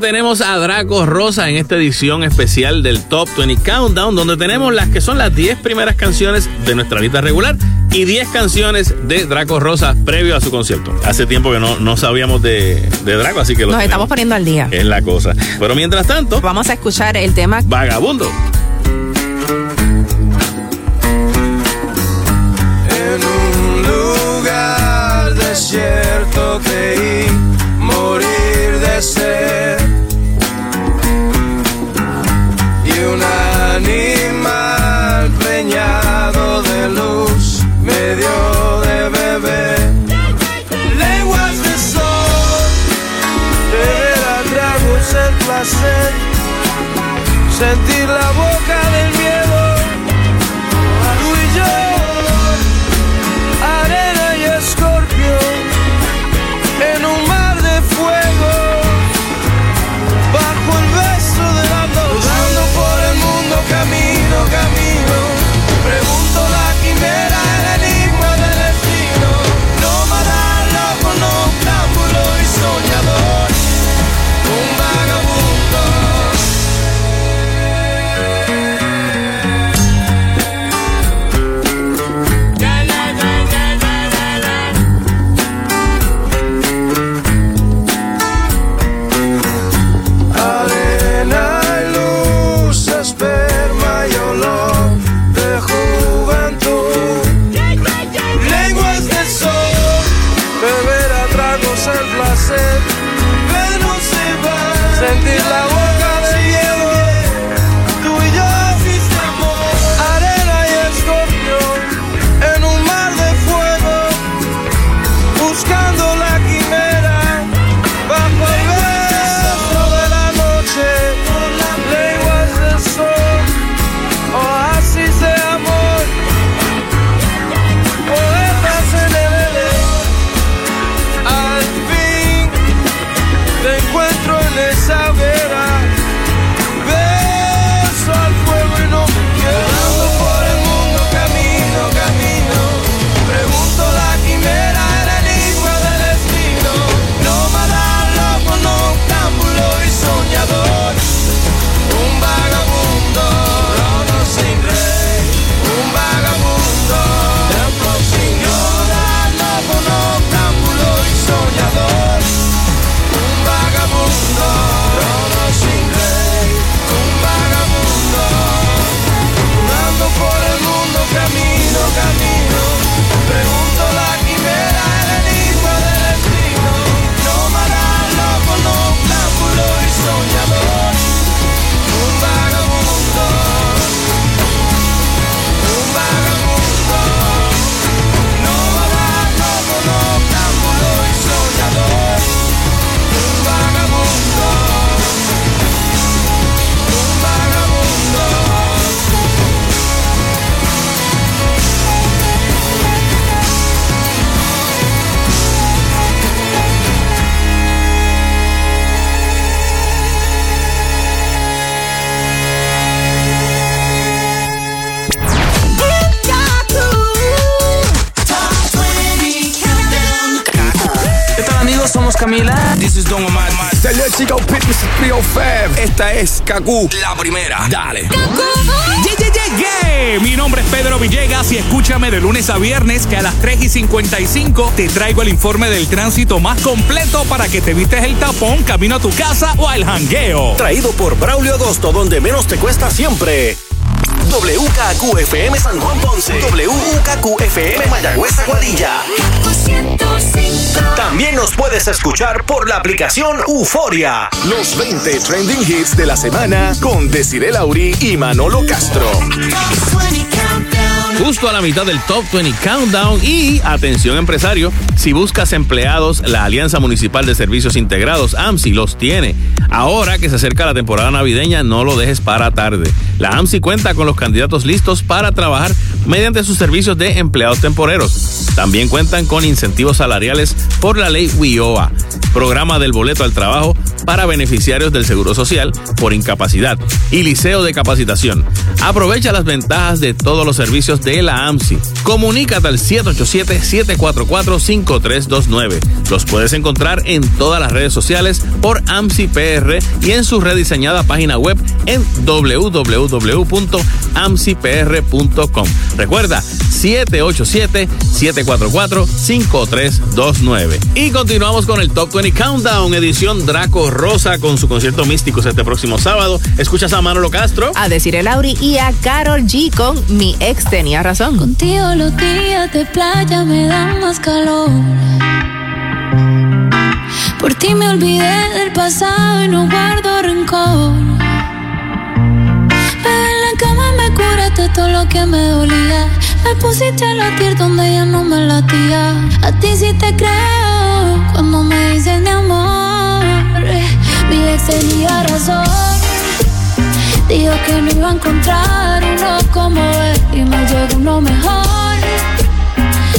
tenemos a Draco Rosa en esta edición especial del Top 20 Countdown, donde tenemos las que son las 10 primeras canciones de nuestra lista regular y 10 canciones de Draco Rosa previo a su concierto. Hace tiempo que no, no sabíamos de, de Draco, así que lo Nos tenemos. estamos poniendo al día. Es la cosa. Pero mientras tanto, Vamos a escuchar el tema Vagabundo. En un lugar desierto creí sentir Camila. This is Don Omar. Tell your chica pit Mr. 305. Esta es Kaku. La primera. Dale. Yeah. Mi nombre es Pedro Villegas y escúchame de lunes a viernes que a las 3 y 55 te traigo el informe del tránsito más completo para que te evites el tapón camino a tu casa o al jangueo. Traído por Braulio Agosto, donde menos te cuesta siempre. WKQFM San Juan Ponce. WKQFM Mayagüez Aguadilla. También nos puedes escuchar por la aplicación Euforia. Los 20 trending hits de la semana con Desiree Lauri y Manolo Castro. Justo a la mitad del Top 20 Countdown y atención empresario, si buscas empleados, la Alianza Municipal de Servicios Integrados, AMSI, los tiene. Ahora que se acerca la temporada navideña, no lo dejes para tarde. La AMSI cuenta con los candidatos listos para trabajar mediante sus servicios de empleados temporeros. También cuentan con incentivos salariales por la ley WIOA, programa del boleto al trabajo para beneficiarios del Seguro Social por incapacidad y liceo de capacitación. Aprovecha las ventajas de todos los servicios de la AMSI. Comunícate al 787-744-5329. Los puedes encontrar en todas las redes sociales por AMSI PR y en su rediseñada página web en www.amsipr.com. Recuerda, 787-744-5329. Y continuamos con el Top 20 Countdown, edición Draco Rosa con su concierto Místicos este próximo sábado. Escuchas a Manolo Castro. A decir el Lauri y a Carol G con Mi Ex Tenía Razón. Contigo los días de playa me dan más calor. Por ti me olvidé del pasado y no guardo rencor. Pero en la cama me curaste todo lo que me dolía. Me pusiste a latir donde ya no me latía. A ti sí te creo cuando me dices mi amor. Mi ex tenía razón. Dijo que no iba a encontrar uno como él y me llegó uno mejor.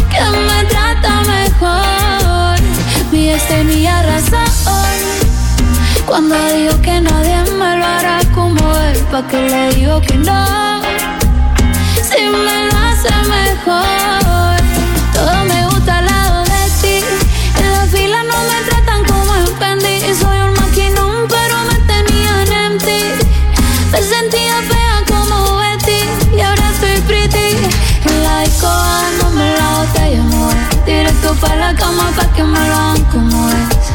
Que me trata mejor. Mi ex tenía razón. Cuando dijo que nadie me lo hará como él, pa' que le digo que no. Si me lo hace mejor.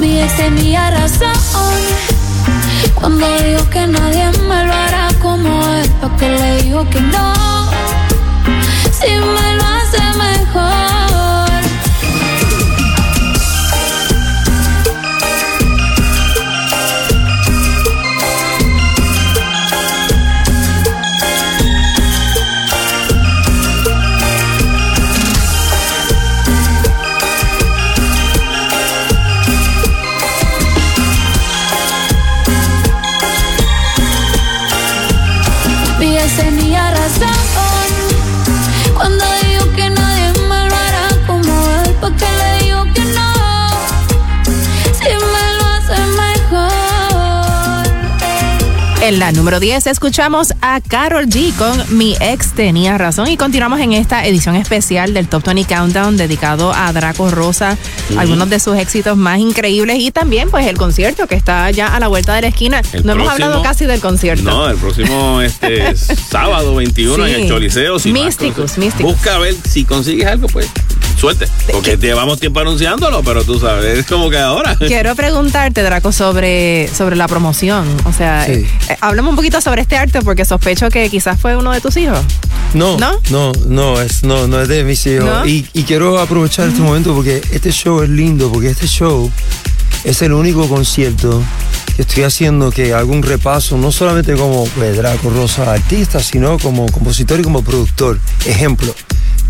Mi ex tenía razón. Cuando dijo que nadie me lo hará como él, pa' que le digo que no. Si me lo hace mejor. En la número 10 escuchamos a Carol G con Mi ex tenía razón y continuamos en esta edición especial del Top 20 Countdown dedicado a Draco Rosa, algunos de sus éxitos más increíbles y también pues el concierto que está ya a la vuelta de la esquina. El no hemos hablado casi del concierto. No, el próximo este sábado 21 en el Choliseo. si Místicos, místicos. Busca a ver si consigues algo, pues suerte. Porque llevamos tiempo anunciándolo, pero tú sabes, es como que ahora. Quiero preguntarte, Draco, sobre, sobre la promoción. O sea, Sí. eh, háblame un poquito sobre este arte porque sospecho que quizás fue uno de tus hijos. No, ¿No? no, no, es, no, no es de mis hijos. ¿No? Y, y quiero aprovechar este momento porque este show es lindo, porque este show es el único concierto que estoy haciendo que hago un repaso, no solamente como pues, Draco Rosa artista, sino como compositor y como productor. Ejemplo,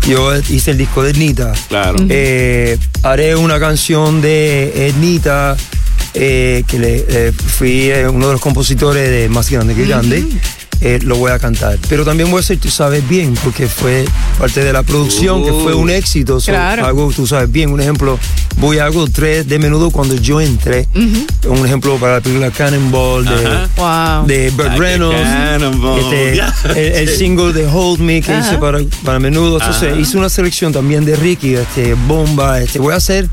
yo hice el disco de Ednita. Claro. Eh, haré una canción de Ednita eh, que le, eh, fui eh, uno de los compositores de Más Grande que Grande, eh, lo voy a cantar. Pero también voy a hacer Tú Sabes Bien, porque fue parte de la producción, que fue un éxito. So, Claro. Hago Tú Sabes Bien. Un ejemplo, voy a hago tres de menudo cuando yo entré. Un ejemplo para la película Cannonball de, Wow. de Burt Ah, que Reynolds. Cannonball. Este, el, el single de Hold Me que Ajá. hice para, para menudo. Entonces hice una selección también de Ricky, este, Bomba. Este, voy a hacer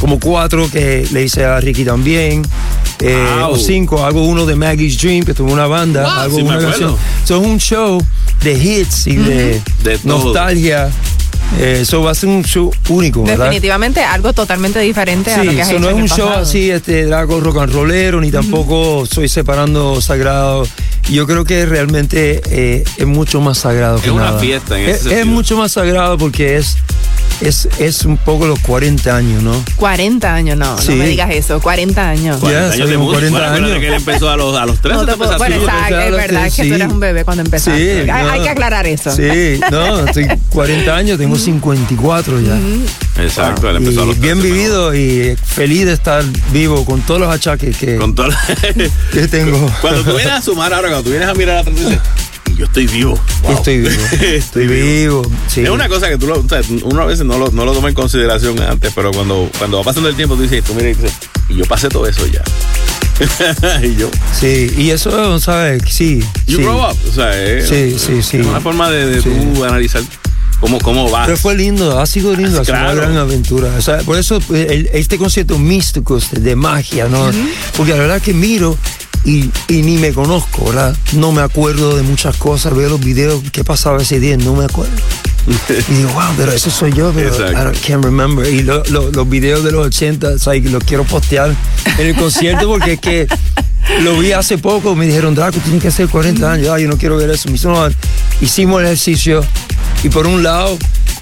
como cuatro que le hice a Ricky también. Eh, Wow. o cinco, hago uno de Maggie's Dream, que tuvo una banda, Wow, hago sí una canción. So, es un show de hits y de, nostalgia. Eh, Eso va a ser un show único, ¿verdad? Definitivamente algo totalmente diferente a lo que has eso hecho no es en un show pasado. así, este, Draco rock and rollero, ni tampoco soy separando sagrado. Yo creo que realmente eh, es mucho más sagrado que Es una nada. fiesta en ese es, sentido. es mucho más sagrado porque es, es, es un poco los 40 años, ¿no? 40 años, no, Sí. no me digas eso, 40 años. 40 Ya, años de somos música. 40 Bueno, años. que él empezó a los, a los 13. No empezaste bueno, a- exacto, es verdad que que tú sí. eres un bebé cuando empezaste. Sí, hay, no. hay que aclarar eso. Sí, no, estoy 40 años, tengo 54 ya. Exacto, él empezó a Y los bien 13, vivido y feliz de estar vivo con todos los achaques que, Con toda la- que tengo. Cuando tú vienes a sumar ahora, cuando tú vienes a mirar atrás, dices, yo estoy vivo. Wow. Estoy vivo. Estoy vivo. sí. Es una cosa que tú lo, o sea, uno a veces no lo, no lo toma en consideración antes, pero cuando, cuando va pasando el tiempo, tú dices, tú miras y dices, y yo pasé todo eso ya. y yo, Sí, y eso, ¿sabes? Sí. you sí. grow up. O sea, es, Sí, sí, sí. es una forma de, de Sí. tú analizar cómo, cómo vas. Pero fue lindo, ha sido lindo, ha sido Claro. una gran aventura. O sea, por eso eh, el- este concierto místico este, de magia, ¿no? Porque la verdad que miro y, y ni me conozco, ¿verdad? No me acuerdo de muchas cosas, veo los videos, ¿qué pasaba ese día? No me acuerdo. Y digo, wow, pero eso soy yo, pero Exacto. I don't- can't remember. Y lo- lo- los videos de los 80, o sea, los quiero postear en el concierto porque es que lo vi hace poco, me dijeron, Draco, tienes que hacer 40 años. Ay, yo no quiero ver eso. Me "No". hicimos el ejercicio y por un lado,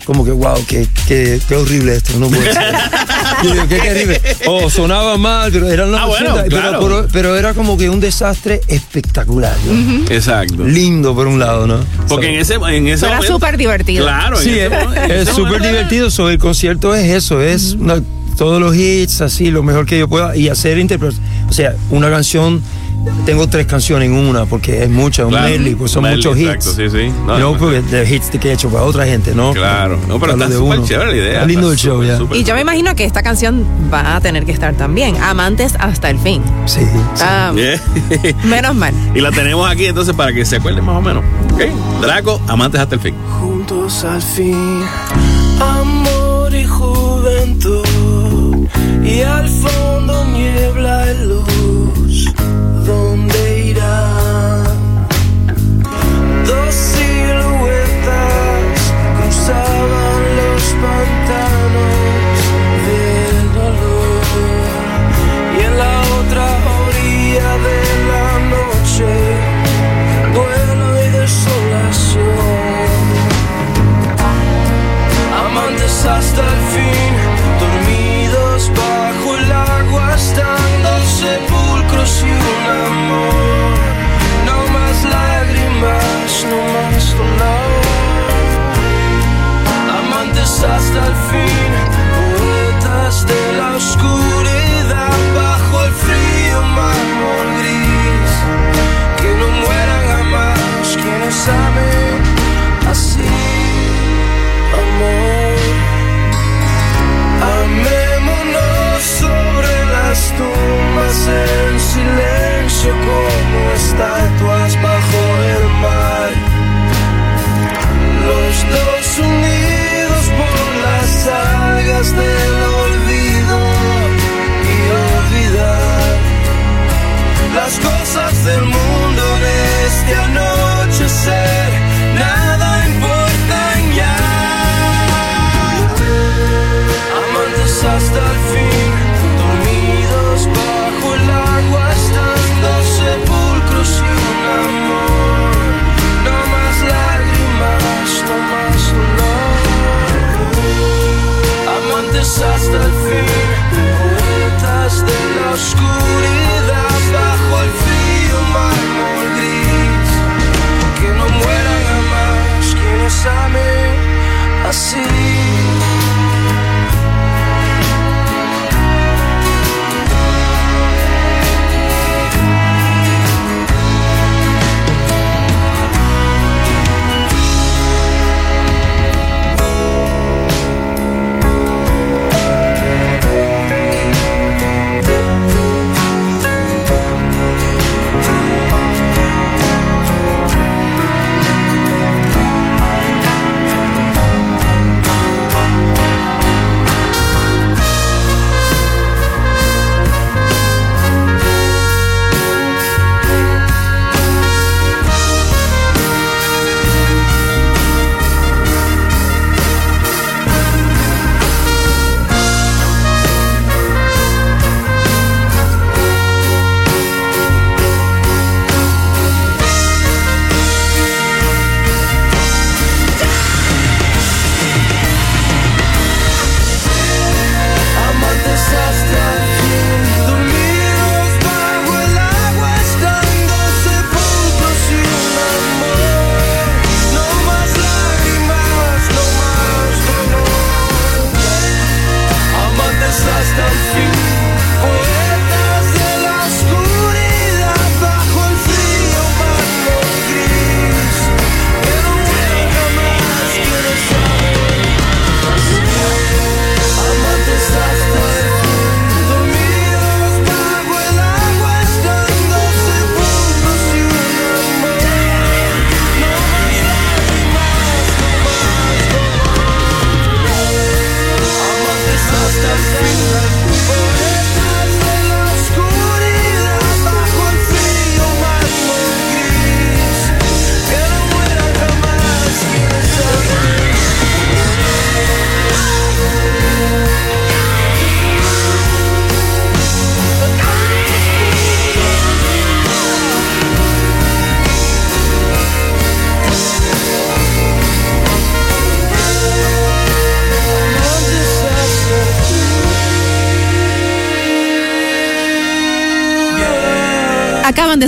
como que, wow, qué, qué, qué horrible esto, no puede ser. Yo digo, qué terrible. Oh, sonaba mal, pero eran los Ah, bueno, 80, pero- claro. pero, pero era como que un desastre espectacular. ¿no? Exacto. Lindo por un lado, ¿no? Porque en ese, en ese momento. súper divertido. Claro, Sí, es súper era- divertido. So, el concierto es eso, es una- todos los hits, así, lo mejor que yo pueda. Y hacer interpretación. O sea, una canción, tengo tres canciones en una, porque es mucha, un Claro. medley, pues son Medley, muchos hits. exacto, sí, sí. No, No, no, porque de hits que he hecho para otra gente, ¿no? Claro. No, pero está de súper uno. chévere la idea. Está lindo el show, ya. Y yo me imagino que esta canción va a tener que estar también. Amantes hasta el fin. Sí. Ah, Yeah. menos mal. Y la tenemos aquí entonces para que se acuerden más o menos. ¿Ok? Draco, amantes hasta el fin. juntos al fin, amor y juventud, y al fondo niebla y luz,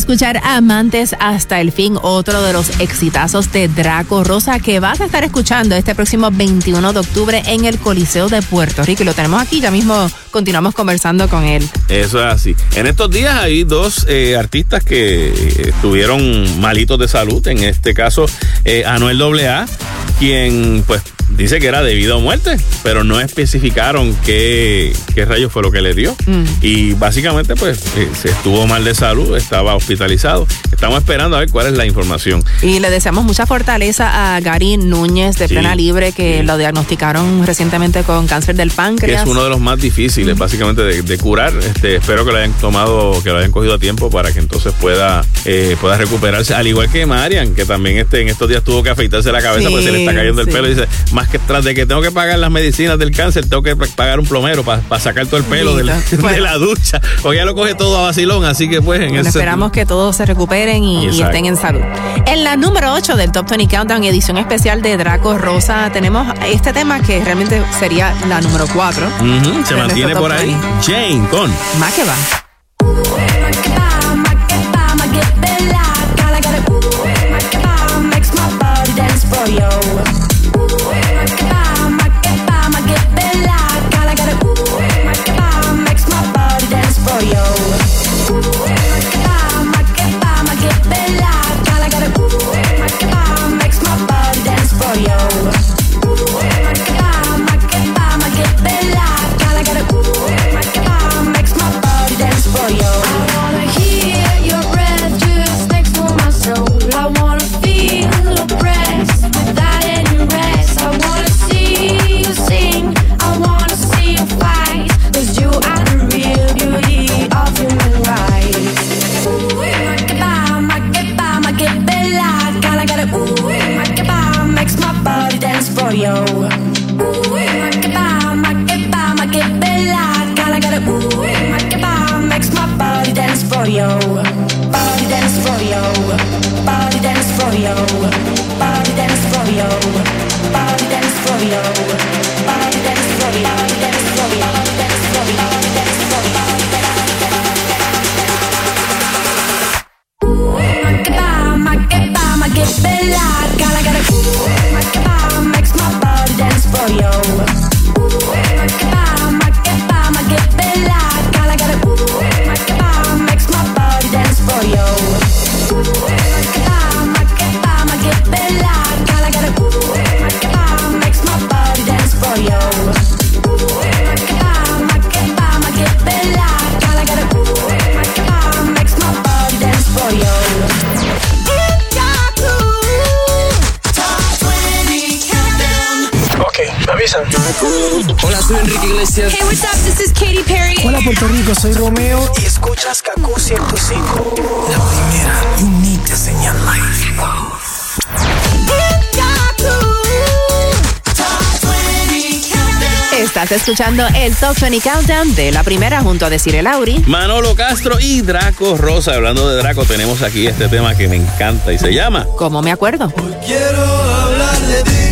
escuchar Amantes hasta el fin, otro de los exitazos de Draco Rosa que vas a estar escuchando este próximo 21 de octubre en el Coliseo de Puerto Rico. Y lo tenemos aquí, ya mismo continuamos conversando con él. Eso es así. En estos días hay dos eh, artistas que eh, estuvieron malitos de salud. En este caso, eh, Anuel AA, quien pues dice que era debido a muerte, pero no especificaron qué, qué rayos fue lo que le dio. Mm. Y básicamente pues eh, se estuvo mal de salud, estaba hospitalizado. Estamos esperando a ver cuál es la información. Y le deseamos mucha fortaleza a Gary Núñez de Sí, Plena Libre, que lo diagnosticaron recientemente con cáncer del que páncreas. es uno de los más difíciles básicamente de, de curar. Este, espero que lo hayan tomado, que lo hayan cogido a tiempo para que entonces pueda, eh, pueda recuperarse. Al igual que Marian, que también este, en estos días tuvo que afeitarse la cabeza Sí, porque se le está cayendo el pelo. Y dice, más que tras de que tengo que pagar las medicinas del cáncer, tengo que pagar un plomero para sacar todo el pelo del- Bendito. de la ducha. Porque ya lo coge todo a vacilón, así que pues en Bueno, ese esperamos que todos se recuperen y, estén en salud. En la número 8 del Top 20 Countdown, edición especial de Draco Rosa, tenemos este tema que realmente sería la número 4. Ujú, se mantiene por ahí. Jane con Más que va. yo Body dance for you. Iglesias. Hey, what's up? This is Katy Perry. Hola, Puerto Rico, soy Romeo. Y escuchas Kaku 105. La primera. You need to sing your life. Estás escuchando el Top 20 Countdown de la primera junto a Decir Lauri. Manolo Castro y Draco Rosa. Hablando de Draco, tenemos aquí este tema que me encanta y se llama ¿Cómo me acuerdo? Quiero hablar de ti,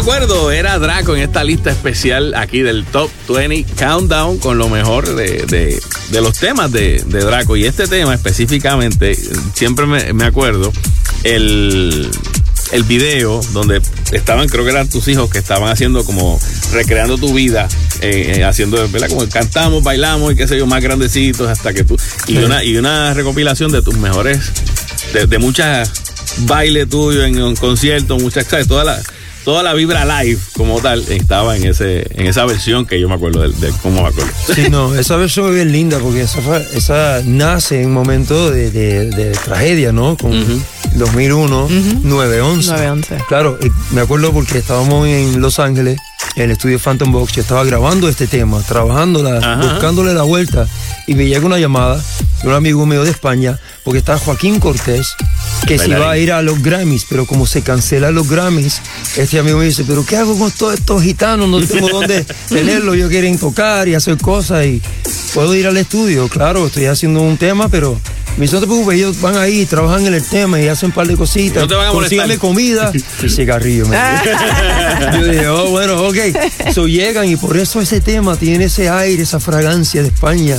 acuerdo? Era Draco en esta lista especial aquí del Top 20 Countdown con lo mejor de, de- de los temas de, de Draco. Y este tema específicamente, siempre me, me acuerdo, el, el video donde estaban, creo que eran tus hijos que estaban haciendo como recreando tu vida, eh, eh, haciendo, ¿verdad? Como cantamos, bailamos y qué sé yo, más grandecitos hasta que tú. Y, Sí. una, y una recopilación de tus mejores, de, de muchas baile tuyo en un concierto, muchas, ¿sabes? Toda la, toda la vibra live como tal estaba en ese en esa versión que yo me acuerdo de, de cómo me acuerdo. Sí, no, esa versión es bien linda porque esa, fue- esa nace en un momento de, de- de tragedia, ¿no? Con 2001, 911. 911. Claro, y me acuerdo porque estábamos en Los Ángeles, el estudio Phantom Box, yo estaba grabando este tema, trabajándola, Ajá. buscándole la vuelta, y me llega una llamada de un amigo mío de España, porque está Joaquín Cortés, que se iba a ir a los Grammys, pero como se cancelan los Grammys, este amigo me dice, pero ¿qué hago con todos estos gitanos? No tengo dónde tenerlos, ellos quieren tocar y hacer cosas y puedo ir al estudio, claro, estoy haciendo un tema, pero me dice, no te preocupes, ellos van ahí, trabajan en el tema y hacen un par de cositas, No te van a molestar. consíganme comida y cigarrillo. Yo dije, oh, bueno, ok. So llegan y por eso ese tema tiene ese aire, esa fragancia de España,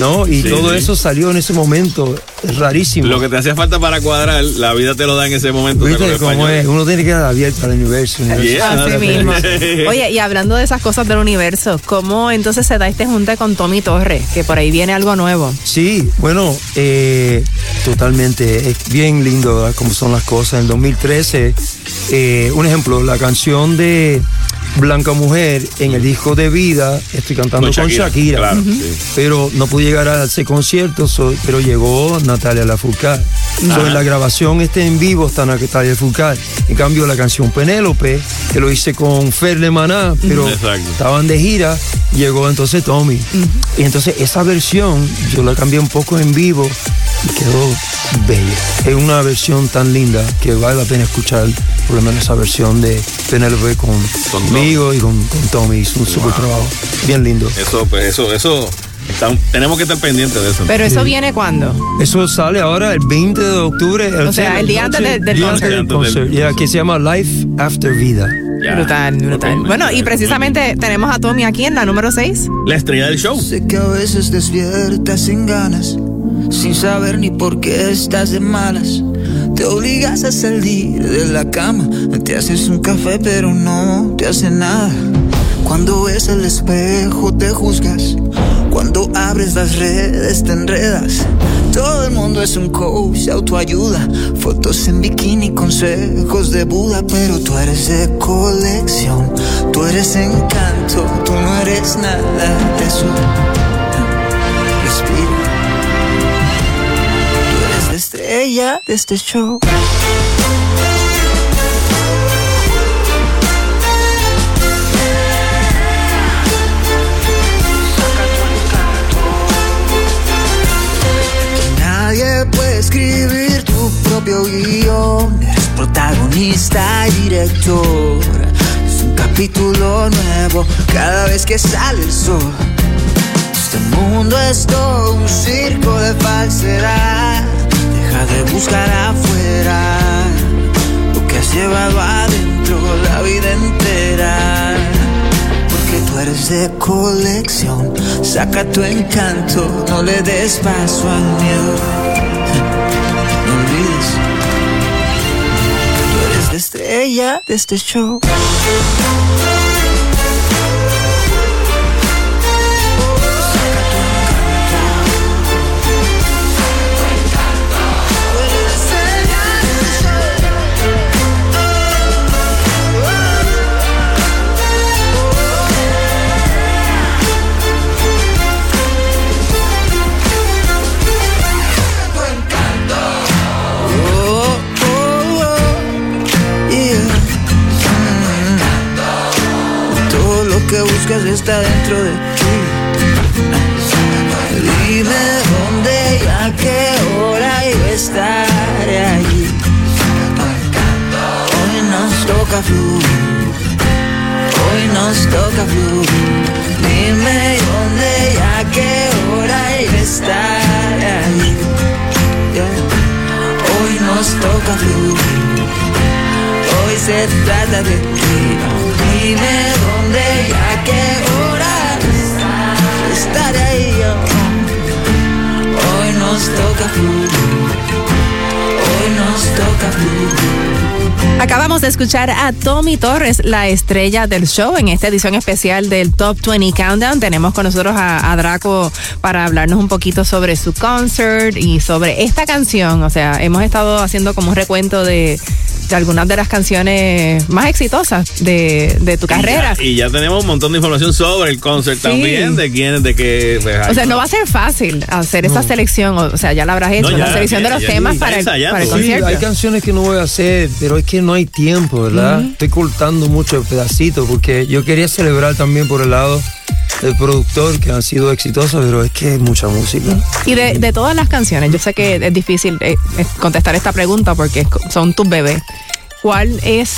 ¿no? Y Sí, todo sí. eso salió en ese momento, es rarísimo. Lo que te hacía falta para cuadrar, la vida te lo da en ese momento. ¿Viste cómo es? Uno tiene que quedar abierto al universo. universo. Yeah. Así mismo. Oye, y hablando de esas cosas del universo, ¿cómo entonces se da este junte con Tommy Torres? Que por ahí viene algo nuevo. Sí, bueno, eh, totalmente. Es bien lindo ¿verdad? cómo son las cosas. En 2013, eh, un ejemplo, la canción de Blanca Mujer en el disco de Vida, estoy cantando Con con Shakira, sí. Pero no pude llegar a ese concierto, so- pero llegó Natalia Lafourcade. So, en la grabación este en vivo está Natalia Lafourcade. En cambio, la canción Penélope, que lo hice con Fer de Maná, pero Exacto. estaban de gira, llegó entonces Tommy. Y entonces esa versión yo la cambié un poco en vivo y quedó bella. Es una versión tan linda que vale la pena escuchar por lo menos esa versión de Penélope con, conmigo y con, con Tommy. Hizo un super trabajo. Bien lindo. Eso, pues, eso, eso. está- tenemos que estar pendientes de eso. Pero eso viene cuando? Eso sale ahora el 20 de octubre. O sea, el día antes del- del día concert. antes del concert. Yeah, que se llama Life After Vida. Brutal, brutal. Bueno, y precisamente tenemos a Tommy aquí en la número 6. La estrella del show. Sé que a veces despiertas sin ganas, sin saber ni por qué estás de malas. Te obligas a salir de la cama, te haces un café pero no te hace nada. Cuando ves el espejo te juzgas, cuando abres las redes te enredas. Todo el mundo es un coach autoayuda, fotos en bikini, consejos de Buda, pero tú eres de colección, tú eres encanto, tú no eres nada de eso. Estrella de este show. Nadie puede escribir tu propio guion. Eres protagonista y director. Es un capítulo nuevo cada vez que sale el sol. Este mundo es todo un circo de falsedad. Deja de buscar afuera lo que has llevado adentro la vida entera. Porque tú eres de colección. Saca tu encanto, no le des paso al miedo. No olvides, tú eres la estrella de este show. Está dentro de ti. Dime dónde y a qué hora yo estaré allí. Hoy nos toca fluir. Hoy nos toca fluir. Dime dónde y a qué hora yo estaré allí. Hoy nos toca fluir. Hoy se trata de ti. Dime dónde y a qué estaré ahí yo. Hoy nos toca fluir, hoy nos toca fluir. Acabamos de escuchar a Tommy Torres, la estrella del show, en esta edición especial del Top 20 Countdown. Tenemos con nosotros a, a Draco para hablarnos un poquito sobre su concert y sobre esta canción. O sea, hemos estado haciendo como un recuento de algunas de las canciones más exitosas de, de tu carrera. Y ya tenemos un montón de información sobre el concert también, de quién, de qué. pues, O sea, no va a ser fácil hacer esa selección, o sea, ya la habrás hecho, No, ya, la selección ya, de los ya, temas ya para el, para el Sí, concierto. hay canciones que no voy a hacer, pero es que no hay tiempo, ¿verdad? Estoy cortando muchos pedacitos porque yo quería celebrar también por el lado del productor que han sido exitosos, pero es que hay mucha música. Y de, de todas las canciones, yo sé que es difícil eh, eh, contestar esta pregunta porque es son tus bebés. ¿Cuál es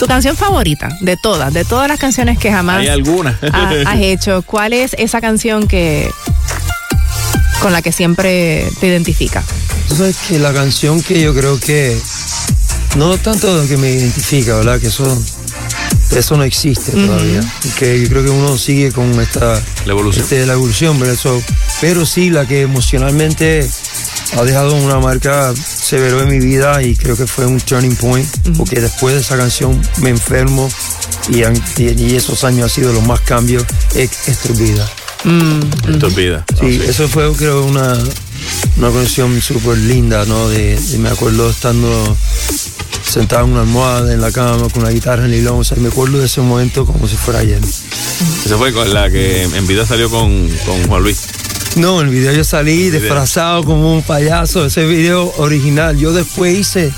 tu canción favorita de todas, de todas las canciones que jamás Hay alguna. ha- has hecho? ¿Cuál es esa canción que con la que siempre te identifica? Tú sabes que la canción que yo creo que no tanto que me identifica, ¿verdad? Que eso eso no existe Ujú. todavía. Y Que yo creo que uno sigue con esta La evolución. este, la evolución, pero sí la que emocionalmente ha dejado una marca severo en mi vida y creo que fue un turning point porque después de esa canción me enfermo y, han- y, y esos años ha sido los más cambios es, es tu vida. Es vida. Sí, eso fue creo una, una conexión súper linda, ¿no? De, de- me acuerdo estando sentado en una almohada en la cama con una guitarra en nylon, o sea, me acuerdo de ese momento como si fuera ayer. Esa fue con la que en vida salió con, con Juan Luis. No, en el video yo salí Video. disfrazado como un payaso, ese video original. Yo después hice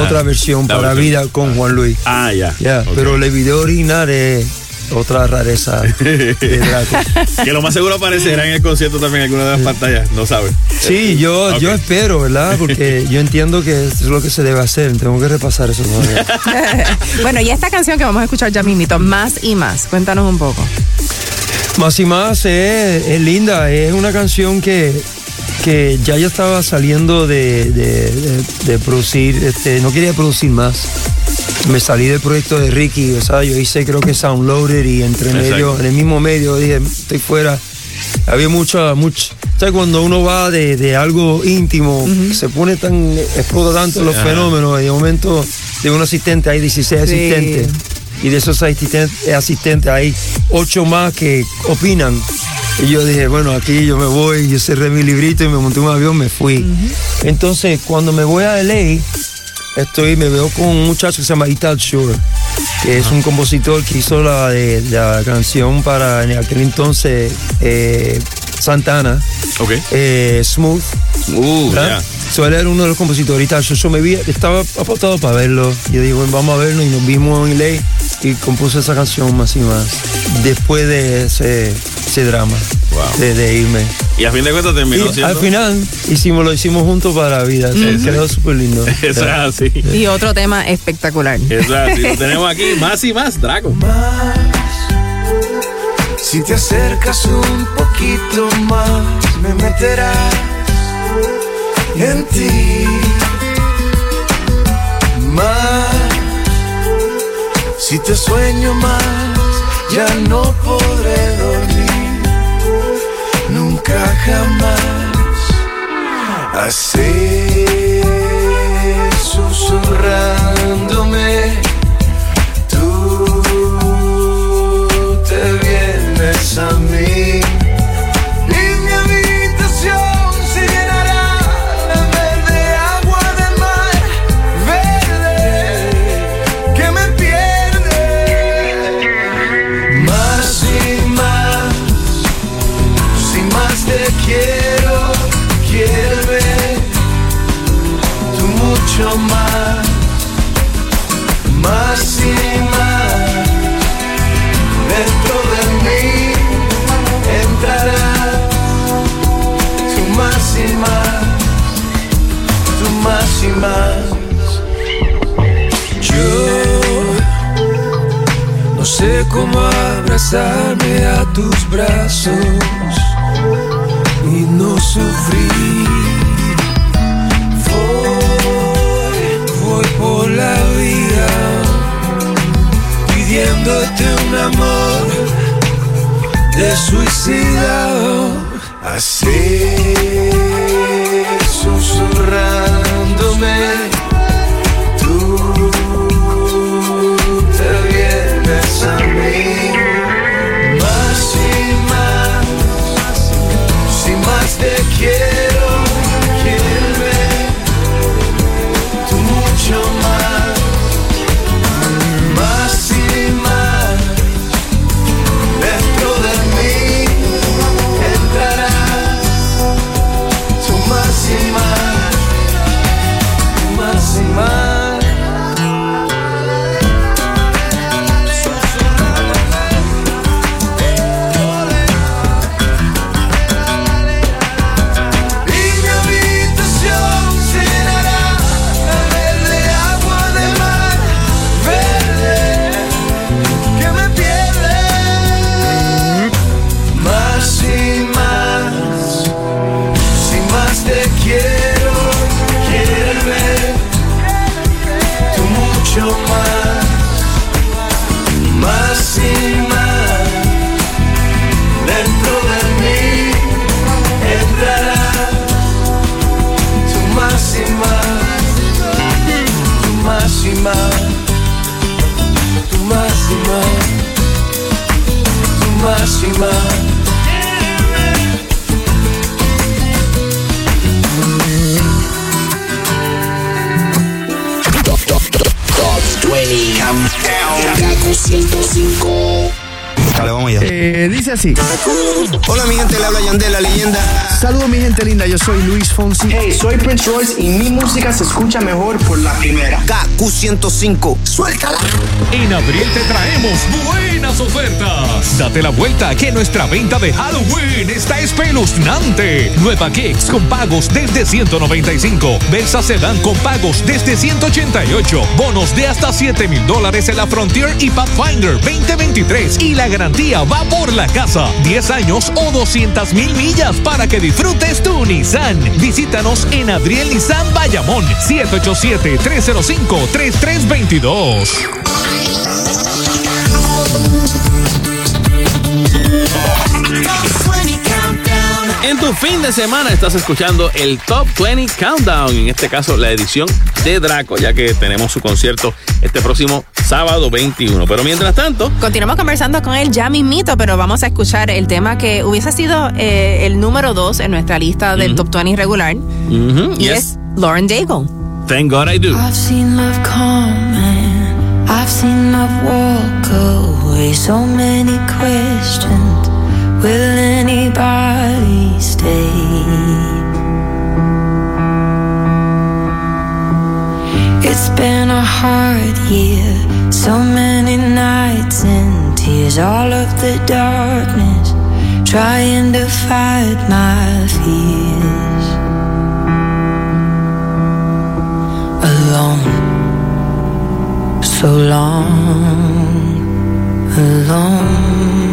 otra versión para versión. vida con Juan Luis. Ah, ya. Ya, Ok. pero el video original es otra rareza de Draco. que lo más seguro aparecerá en el concierto también en alguna de las pantallas, no sabes. Sí, yo, yo espero, ¿verdad? Porque yo entiendo que es lo que se debe hacer. Tengo que repasar eso todavía. bueno, y esta canción que vamos a escuchar ya mismito, Más y Más, cuéntanos un poco. Más y más es, es linda, es una canción que, que ya yo estaba saliendo de, de- de- de producir, este, no quería producir más. Me salí del proyecto de Ricky, o sea, yo hice creo que Soundloader y entre medio, en el mismo medio dije, estoy fuera. Había mucha, mucha, ¿sabes? Cuando uno va de, de algo íntimo, se pone tan, explota tanto los fenómenos, y de momento de un asistente hay 16 Sí. asistentes y de esos asistentes, asistentes hay ocho más que opinan. Y yo dije, bueno, aquí yo me voy, yo cerré mi librito y me monté un avión, me fui. Entonces, cuando me voy a LA, estoy, me veo con un muchacho que se llama Ital Shore, que es un compositor que hizo la, de, la canción para en aquel entonces eh, Santana, Ok. eh, Smooth. Uh. So, él era uno de los compositores y tal. So, yo me vi, estaba apuntado para verlo. Yo digo, bueno, vamos a verlo y nos vimos en ley y compuso esa canción más y más. Después de ese, ese drama Wow. de, de irme. Y a fin de cuentas terminó Y siendo. al final hicimos, lo hicimos juntos para la vida. Se Ujú. quedó súper lindo. Eso es así. Y otro tema espectacular. Eso es así. Lo tenemos aquí más y más, Draco. Si te acercas un poquito más, me meterás en ti. Más, si te sueño más, ya no podré dormir. Nunca jamás. Así, susurrándome, vienes a mí. como abrazarme a tus brazos y no sufrir. Voy, voy por la vida pidiéndote un amor de suicidado. Así susurrándome y mi música se escucha mejor por la primera. 105. Suéltala. En abril te traemos buenas ofertas. Date la vuelta que nuestra venta de Halloween está espeluznante. Nueva Kicks con pagos desde 195. Versa Sedan con pagos desde 188. Bonos de hasta 7 mil dólares en la Frontier y Pathfinder 2023. Y la garantía va por la casa. 10 años o 200 mil millas para que disfrutes tu Nissan. Visítanos en Adriel Nissan Bayamón. 787-305-3322. En tu fin de semana estás escuchando el Top 20 Countdown, en este caso la edición de Draco, ya que tenemos su concierto este próximo sábado 21. Pero mientras tanto, Continuamos conversando con él ya mismito, pero vamos a escuchar el tema que hubiese sido eh, el número dos en nuestra lista del Top 20 regular. Y yes, es Lauren Daigle. Thank God I do. I've seen love come and I've seen love walk away. So many questions. Will anybody stay? It's been a hard year. So many nights and tears. All of the darkness. Trying to fight my fears. Alone so long alone.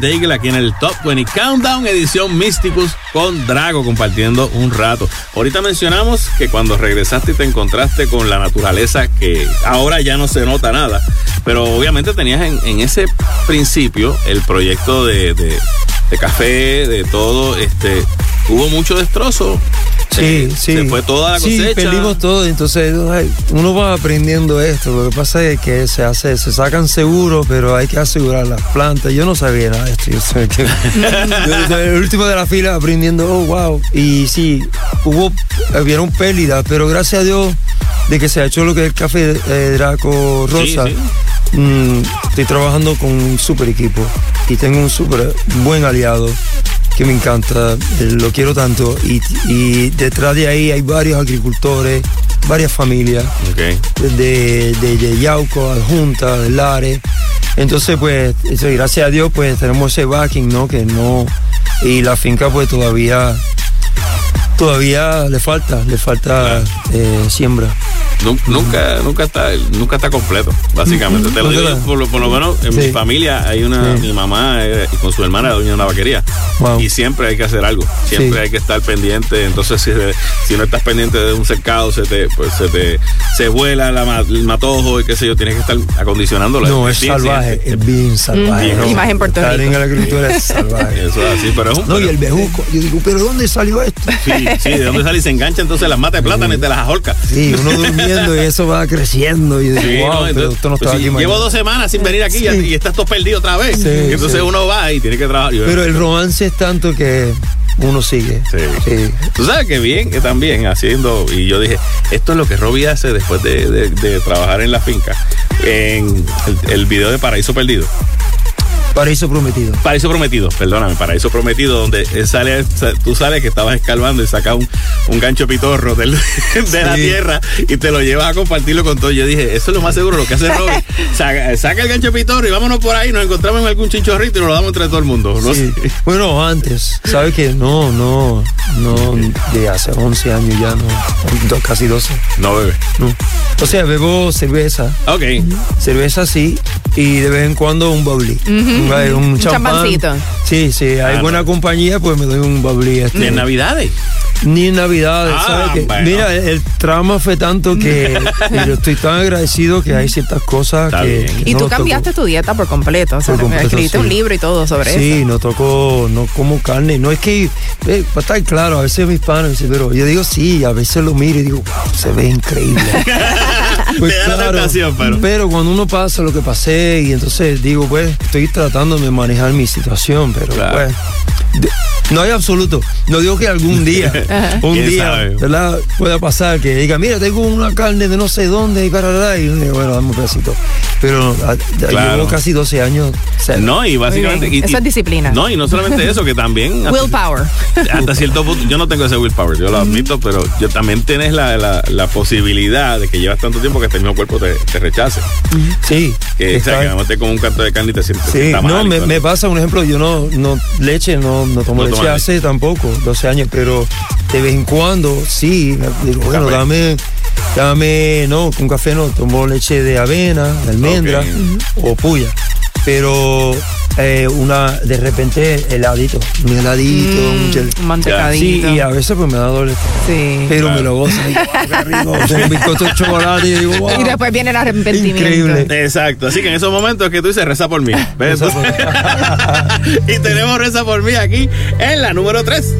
Daigle aquí en el Top 20 Countdown edición Mysticus con Drago compartiendo un rato. Ahorita mencionamos que cuando regresaste y te encontraste con la naturaleza que ahora ya no se nota nada, pero obviamente tenías en, ese principio el proyecto de, de- de café, de todo, este, hubo mucho destrozo. Sí, Se- sí. Se fue toda la Sí, cosecha. perdimos todo. Entonces, uno va aprendiendo esto. Lo que pasa es que se hace, se sacan seguros, pero hay que asegurar las plantas. Yo no sabía nada de esto. Yo soy que- el último de la fila aprendiendo, oh, wow. Y sí, hubo, hubieron pérdidas, pero gracias a Dios de que se ha hecho lo que es el café eh, Draco Rosa. Sí, mm, estoy trabajando con un super equipo y tengo un super buen aliado que me encanta, lo quiero tanto y, y detrás de ahí hay varios agricultores, varias familias de, de, de Yauco, Adjunta, de Lares. Entonces, pues, eso, gracias a Dios, pues tenemos ese backing, ¿no? Que no. Y la finca, pues, todavía. Todavía le falta, le falta eh, siembra. Nu- Nunca, nunca está, nunca está completo, básicamente. Te lo digo, por, lo- por lo menos en mi familia hay una, Sí. mi mamá eh, y con su hermana dueña de una vaquería. Y siempre hay que hacer algo, siempre Sí. hay que estar pendiente. Entonces, si, si no estás pendiente de un cercado, se te, pues se te, se vuela la el matojo y qué sé yo, tienes que estar acondicionándolo. No, es Sí, salvaje, es bien salvaje. Bien, ¿no? y más en Puerto Rico. en la agricultura es salvaje. Eso es así, pero es un. No, y el bejuco. Yo digo, ¿pero dónde salió esto? Sí, sí, de dónde sale y se engancha entonces las matas de plátano y te las ajolca. Sí, uno durmiendo y eso va creciendo. Y yo digo, Sí, wow, no, pero entonces, esto no pues estaba sí, aquí llevo dos semanas sin venir aquí y- y, estás todo perdido otra vez. Sí, entonces sí. uno va y tiene que trabajar. Pero el romance es tanto que uno sigue. Sí. Tú sabes que bien, que también haciendo. Y yo dije, esto es lo que Robbie hace después de, de- de trabajar en la finca. En el, el video de Paraíso Perdido. Paraíso prometido. Paraíso Prometido, perdóname, Paraíso Prometido, donde sale, sa- tú sales que estabas escalvando y sacas un, un gancho pitorro del- de la tierra y te lo llevas a compartirlo con todo. Yo dije, eso es lo más seguro, lo que hace Robbie. Saca, saca el gancho pitorro y vámonos por ahí, nos encontramos en algún chinchorrito y nos lo damos entre todo el mundo. ¿no? Sí. Bueno, antes, ¿sabes qué? No, no, no, de hace 11 años ya, no, casi 12. No bebe. No. O sea, bebo cerveza. Ok. Cerveza sí, y de vez en cuando un bubbly. Un, un Un champán. champancito. Sí, sí, hay Ah, buena compañía, pues me doy un bubbly. Este. Ni en Navidades. Ni en Navidades, Ah, ¿sabes bueno. Mira, el, el trauma fue tanto que yo estoy tan agradecido que hay ciertas cosas que, que Y no tú cambiaste tu dieta por completo. O sea, Por completo, escribiste sí. un libro y todo sobre Sí, eso. no toco, no como carne. No es que, eh, para estar claro, a veces mis dicen, pero yo digo sí, a veces lo miro y digo, wow, se ve increíble. Pues Te da la tentación, pero. cuando uno pasa lo que pasé y entonces digo, pues, estoy tratando de manejar mi situación, pero pues, de- no hay absoluto. No digo que algún día, un ¿Quién día, sabe? ¿verdad? Pueda pasar que diga, mira, tengo una carne de no sé dónde y para y bueno, dame un pedacito. Pero ah, Claro. llevo casi 12 años. cero. No, y básicamente. Y- Eso es disciplina. No, y no solamente eso, que también. hasta- Willpower. Hasta cierto punto, yo no tengo ese willpower, yo lo admito, pero yo también tienes la, la, la posibilidad de que llevas tanto tiempo que este mismo cuerpo te, te rechace. Sí. Que, o sea, que no te como un canto de carne y te sientes Sí, está mal no, me, pasa, un ejemplo, yo no, no leche, no, no tomo No leche hace tampoco, 12 años, pero de vez en cuando sí, digo, bueno, Café. dame, dame, no, con café no, tomo leche de avena, de almendra o puya, pero eh, una, de repente heladito, un heladito, Mm, un, gel- un mantecadito. Sí, y a veces pues me da doble, Sí. pero me lo gozo, digo, "Ah, qué rico, un bizcocho de chocolate, y digo, wow. Y después viene el arrepentimiento. Exacto, así que en esos momentos es que tú dices reza por mí. ¿ves? y tenemos reza por mí aquí en la número 3.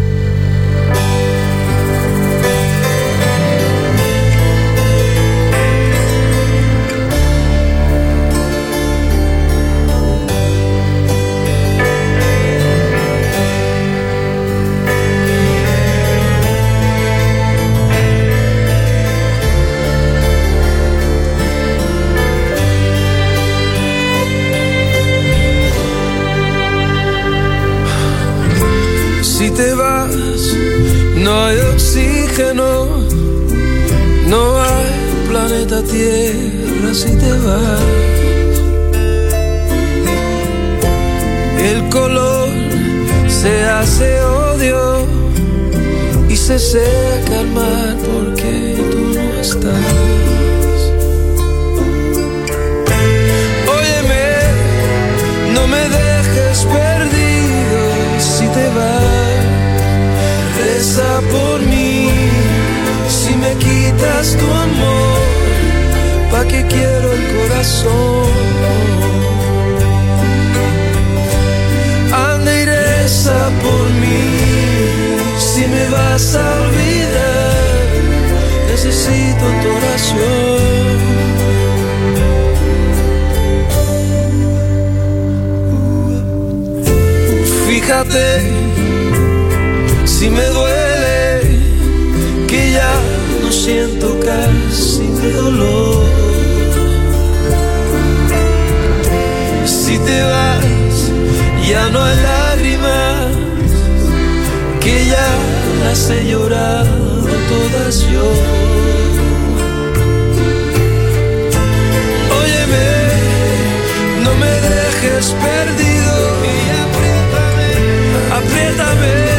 Te vas, no hay oxígeno, no hay planeta Tierra si te vas. El color se hace odio y se seca el mar porque tú no estás. Óyeme, no me dejes perdido si te vas. Reza por mí si me quitas tu amor. ¿Pa' qué quiero el corazón? Anda y reza por mí si me vas a olvidar. Necesito tu oración. Fíjate si me duele que ya no siento casi mi dolor. Si te vas, ya no hay lágrimas que ya las he llorado todas yo. Óyeme, no me dejes perdido y apriétame, apriétame,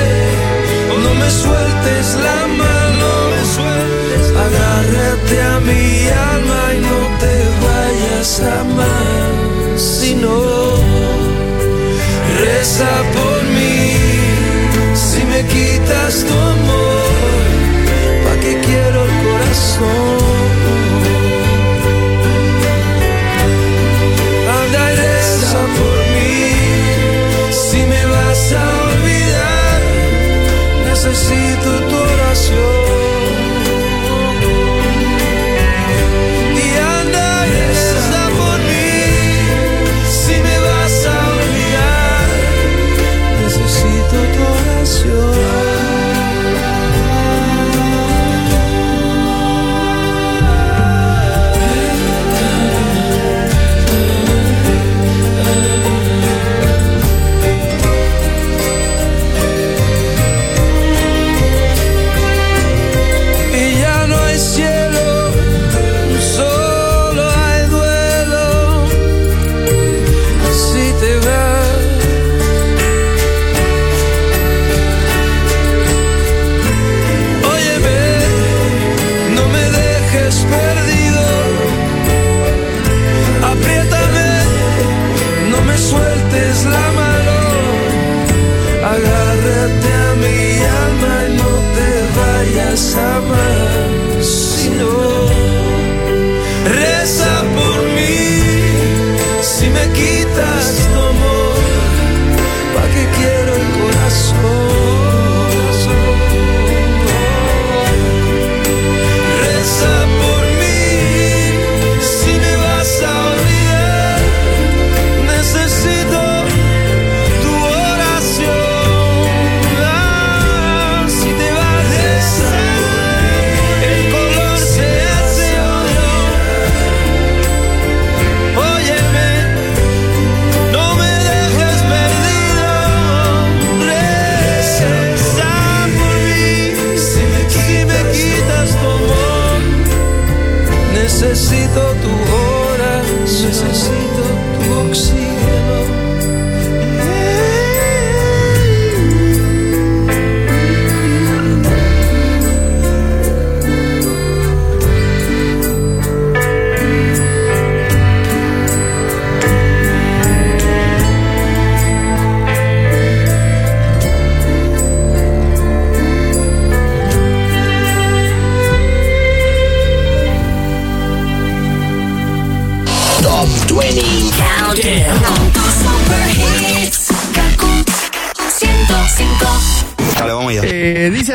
no me sueltes la mano, me sueltes, agárrate a mi alma y no te vayas jamás, si no, reza por mí, si me quitas tu amor, ¿pa' qué quiero el corazón? Necesito tu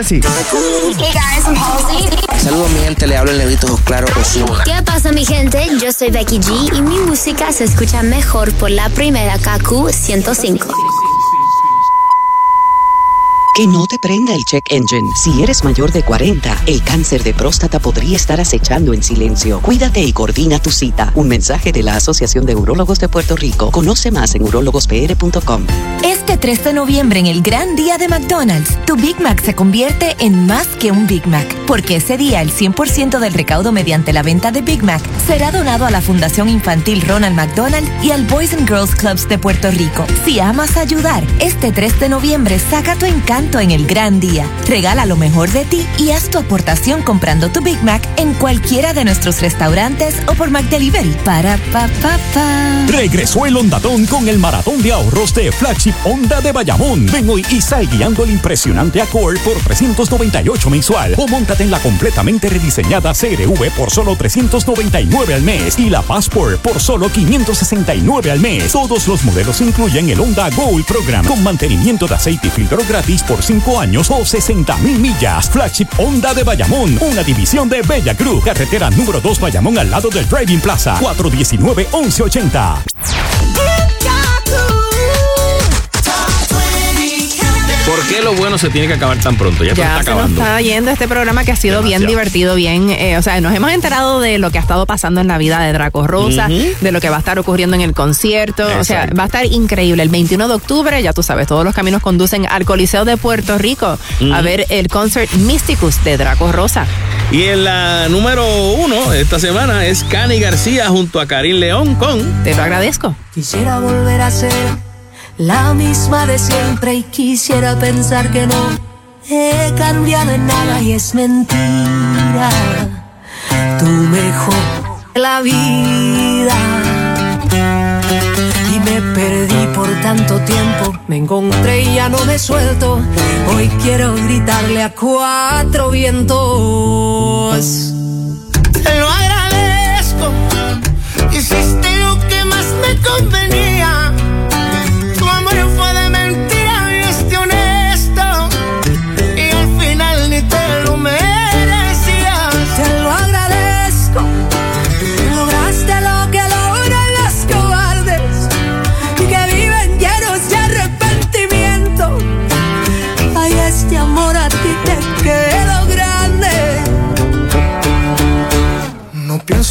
Dice así. Hey guys, I'm Halsey. Saludos, mi gente. Le hablo el negrito claro Osuna. ¿Qué pasa mi gente? Yo soy Becky G y mi música se escucha mejor por la primera KQ 105. Que no te prenda el check engine. Si eres mayor de 40, el cáncer de próstata podría estar acechando en silencio. Cuídate y coordina tu cita. Un mensaje de la Asociación de Urólogos de Puerto Rico. Conoce más en urologospr.com. Este 3 de noviembre en el gran día de McDonald's, tu Big Mac se convierte en más que un Big Mac, porque ese día el 100% del recaudo mediante la venta de Big Mac será donado a la Fundación Infantil Ronald McDonald y al Boys and Girls Clubs de Puerto Rico. Si amas ayudar, este 3 de noviembre saca tu encanto en el gran día. Regala lo mejor de ti y haz tu aportación comprando tu Big Mac en cualquiera de nuestros restaurantes o por McDelivery. Para pa pa pa. Regresó el Ondadón con el maratón de ahorros de Flagship Honda de Bayamón. Ven hoy y sal guiando el impresionante Accord por 398 mensual. O móntate en la completamente rediseñada CRV por solo 399 al mes. Y la Passport por solo 569 al mes. Todos los modelos incluyen el Honda Gold Program con mantenimiento de aceite y filtro gratis por 5 años o 60 mil millas. Flagship Honda de Bayamón, una división de Bella Cruz. Carretera número 2 Bayamón al lado del Driving Plaza. 419-1180. ¿Por qué lo bueno se tiene que acabar tan pronto? Ya, se Ya está se nos acabando. está yendo este programa que ha sido bien divertido, bien, eh, o sea, nos hemos enterado de lo que ha estado pasando en la vida de Draco Rosa, de lo que va a estar ocurriendo en el concierto, o sea, va a estar increíble. El 21 de octubre, ya tú sabes, todos los caminos conducen al Coliseo de Puerto Rico a ver el concert Mysticus de Draco Rosa. Y en la número uno esta semana es Cani García junto a Karim León con Te lo agradezco. Quisiera volver a ser la misma de siempre y quisiera pensar que no he cambiado en nada y es mentira. Tú mejor la vida y me perdí por tanto tiempo. Me encontré y ya no me suelto. Hoy quiero gritarle a cuatro vientos. Te lo agradezco. Hiciste lo que más me convenía.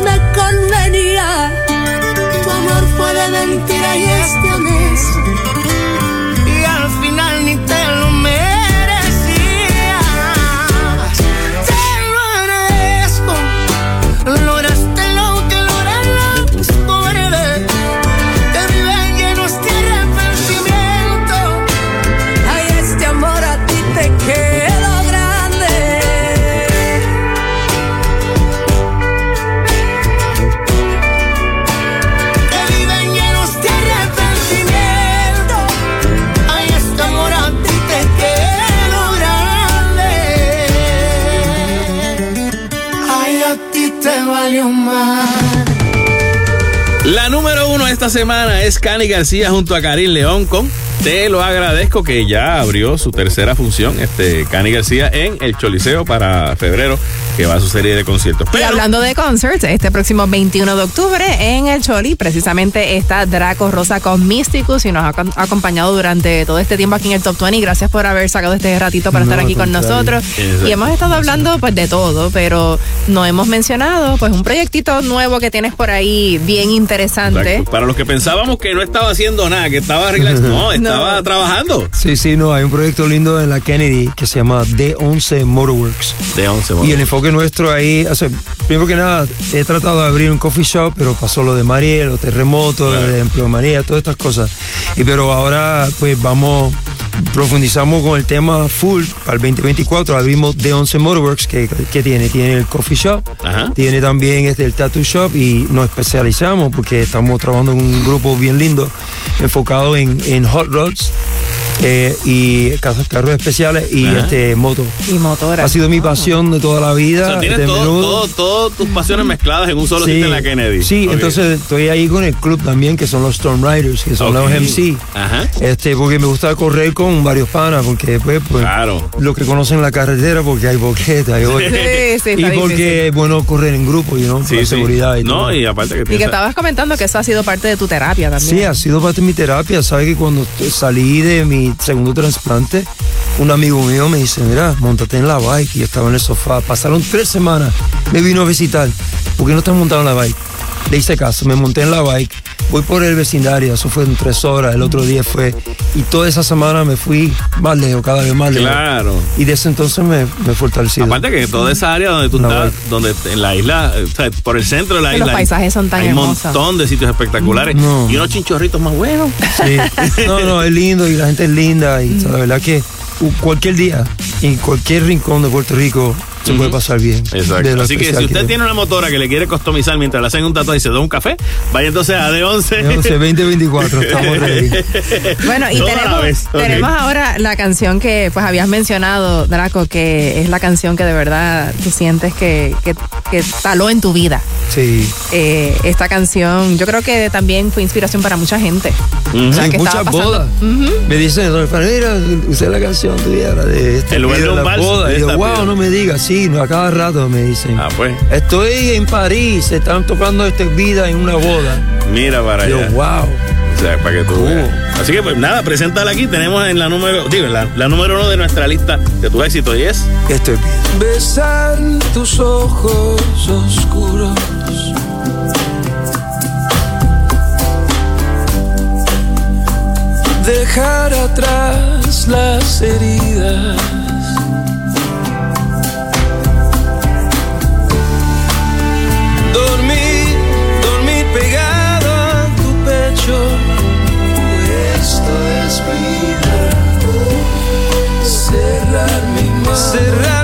Me convenía. Tu amor fue de mentira y es de honesto. Esta semana es Cani García junto a Karim León con te lo agradezco que ya abrió su tercera función, este Cani García, en el Choliseo para febrero, que va a su serie de conciertos. Y Pero, hablando de concerts, este próximo 21 de octubre en el Choli, precisamente está Draco Rosa con Mysticus y nos ha acom- acompañado durante todo este tiempo aquí en el Top 20. Gracias por haber sacado este ratito para No, estar aquí con nosotros. Exacto. Y hemos estado hablando pues de todo, pero no hemos mencionado pues un proyectito nuevo que tienes por ahí bien interesante. Exacto. para los que pensábamos que no estaba haciendo nada, que estaba relax, no, estaba trabajando. Sí, sí, no, hay un proyecto lindo en la Kennedy que se llama D11 Motorworks. De 11 Y el enfoque nuestro ahí, o sea, primero que nada, he tratado de abrir un coffee shop, pero pasó lo de Mariel, los terremotos, de empleomanía, todas estas cosas. Y pero ahora, pues vamos, profundizamos con el tema full para el 2024. Abrimos D11 Motorworks, que, que tiene, tiene el coffee shop, tiene también este, el tattoo shop y nos especializamos porque estamos trabajando en un grupo bien lindo enfocado en, en hot rods. Eh, y carros, carros especiales y Ajá. este moto. Y motora. Ha sido mi pasión de toda la O vida. sea, tienes de todo, menudo. todo, todo tus pasiones mezcladas en un solo sitio en la Kennedy. Sí, entonces estoy ahí con el club también, que son los Storm Riders, que son los MC. Ajá. Este, porque me gusta correr con varios panas, porque pues, pues Claro. lo que conocen la carretera, porque hay boqueta, hay hoyos. Sí, sí, y porque es bueno correr en grupo, you know, Sí, por sí. seguridad y No, todo. y aparte que Y que estabas comentando que eso ha sido parte de tu terapia también. Sí, ha sido parte de mi terapia. Sabes que cuando salí de mi segundo trasplante, un amigo mío me dice, mira, montate en la bike. Y estaba en el sofá. Pasaron tres semanas. Me vino a visitar. ¿Por qué no estás montado en la bike? Le hice caso, me monté en la bike. Voy por el vecindario, eso fue en tres horas. El otro día fue. Y toda esa semana me fui más lejos, cada vez más lejos. Claro. Y desde entonces me, me he fortalecido. Aparte que toda esa área donde tú La estás, donde en la isla, eh, o sea, por el centro de la Que isla. los paisajes son tan hay hermosos. un montón de sitios espectaculares No. y unos chinchorritos más buenos. Sí. No, no, es lindo y la gente es linda y la verdad que u- cualquier día, en cualquier rincón de Puerto Rico, se puede pasar bien. Exacto. Así que si usted tiene una motora que le quiere customizar mientras le hacen un tatuaje y se da un café, vaya entonces a D11. D11, 2024, estamos ready. Bueno, y tenemos, vez, ok. tenemos ahora la canción que pues habías mencionado, Draco, que es la canción que de verdad tú sientes que, que, que taló en tu vida. Sí. Eh, esta canción yo creo que también fue inspiración para mucha gente. O sea, Sí, que muchas bodas. Ujú. Me dicen, "Don Efraín, mira, usé la canción tuya, la de este En lugar de un boda. wow, piedra". no me digas, sí, a cada rato me dicen. Ah, pues. Estoy en París, se están tocando esta vida en una boda. Mira para Yo, allá. wow. O sea, para que tú veas. Así que pues nada, preséntala aquí. Tenemos en la número, digo, la, la número uno de nuestra lista de tu éxito y es. Esto es Besar tus ojos oscuros. Dejar atrás las heridas. Vida. Cerrar mi mano.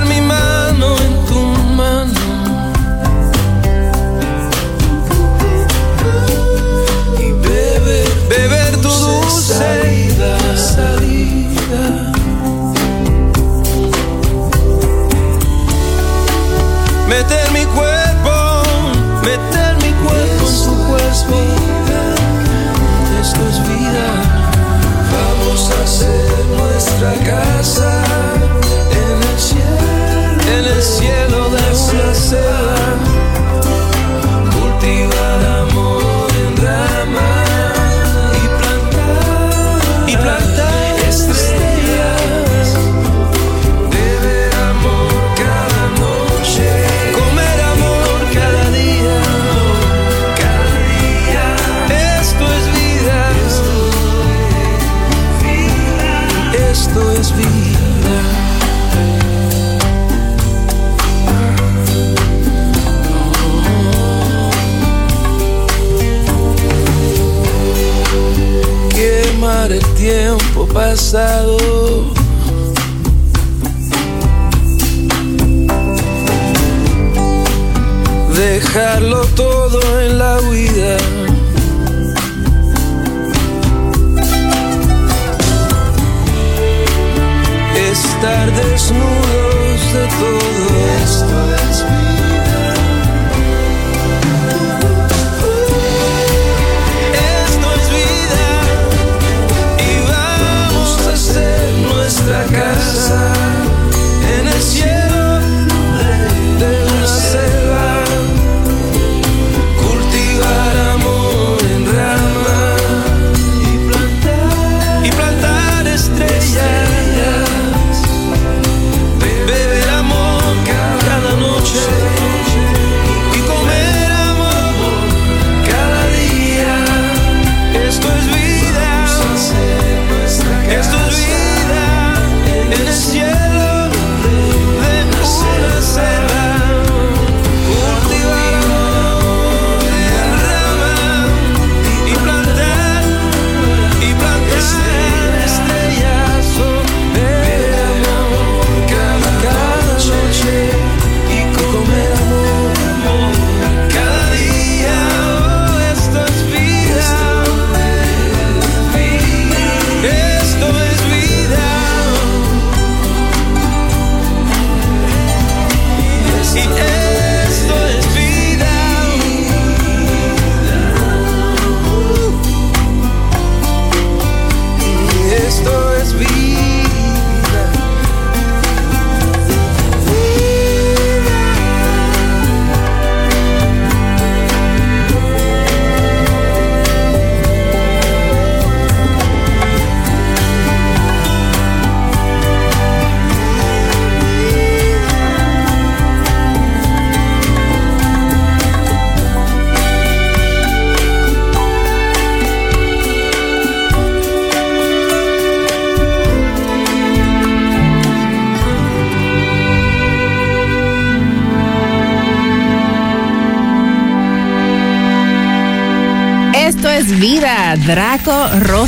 Casa en el cielo, en el cielo de pasado. Dejarlo todo en la huida. estar desnudos de todo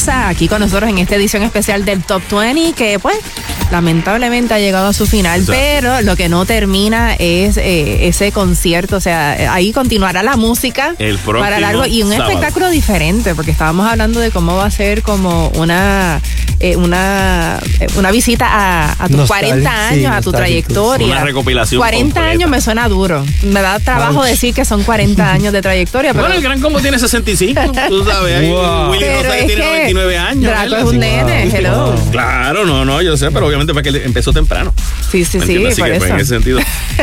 Rosa, aquí con nosotros en esta edición especial del Top 20, que pues lamentablemente ha llegado a su final, Exacto. pero lo que no termina es eh, ese concierto, o sea, ahí continuará la música El para largo y un sábado. espectáculo diferente, porque estábamos hablando de cómo va a ser como una eh, una eh, una visita a, a tus Nostal- 40 sí, años, a tu trayectoria. Una recopilación 40 completa. años me suena duro. Me da trabajo Ouch. decir que son 40 años de trayectoria, pero Bueno, el gran combo tiene 65, tú sabes. Wow. Willy Pero Rosario es tiene que 99 años. Draco es un nene, Wow. hello. Claro, no, no, yo sé, pero obviamente porque él empezó temprano. Sí, sí, ¿Me sí, por que, pues, eso. en ese sentido,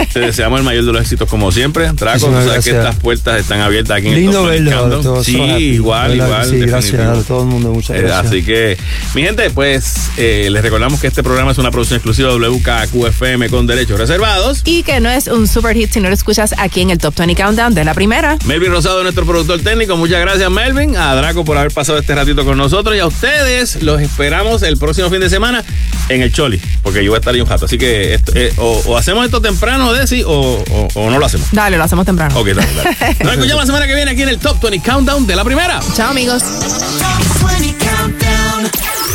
te deseamos el mayor de los éxitos como siempre. Draco, tú sabes que estas puertas están abiertas aquí en el Lindo verlo. Sí, igual, ¿Verdad igual. Sí, gracias a todo el mundo, muchas Eh, gracias. así que, mi gente, pues eh, les recordamos que este programa es una producción exclusiva de WKQFM con derechos reservados. Y que no es un super hit si no lo escuchas aquí en el Top 20 Countdown de la primera. Melvin Rosado, nuestro productor técnico, muchas gracias Melvin, a Draco por haber pasado este ratito con nosotros y a ustedes los esperamos el próximo fin de semana en el Choli, porque yo voy a estar ahí un rato. Así que esto, eh, o, o hacemos esto temprano, Desi, o, o- o no lo hacemos. Dale, lo hacemos temprano. Ok, dale, dale. Nos escuchamos la semana que viene aquí en el Top 20 Countdown de la primera. Chao, amigos.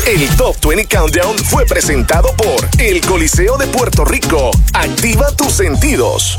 El Top 20 Countdown fue presentado por El Coliseo de Puerto Rico. Activa tus sentidos.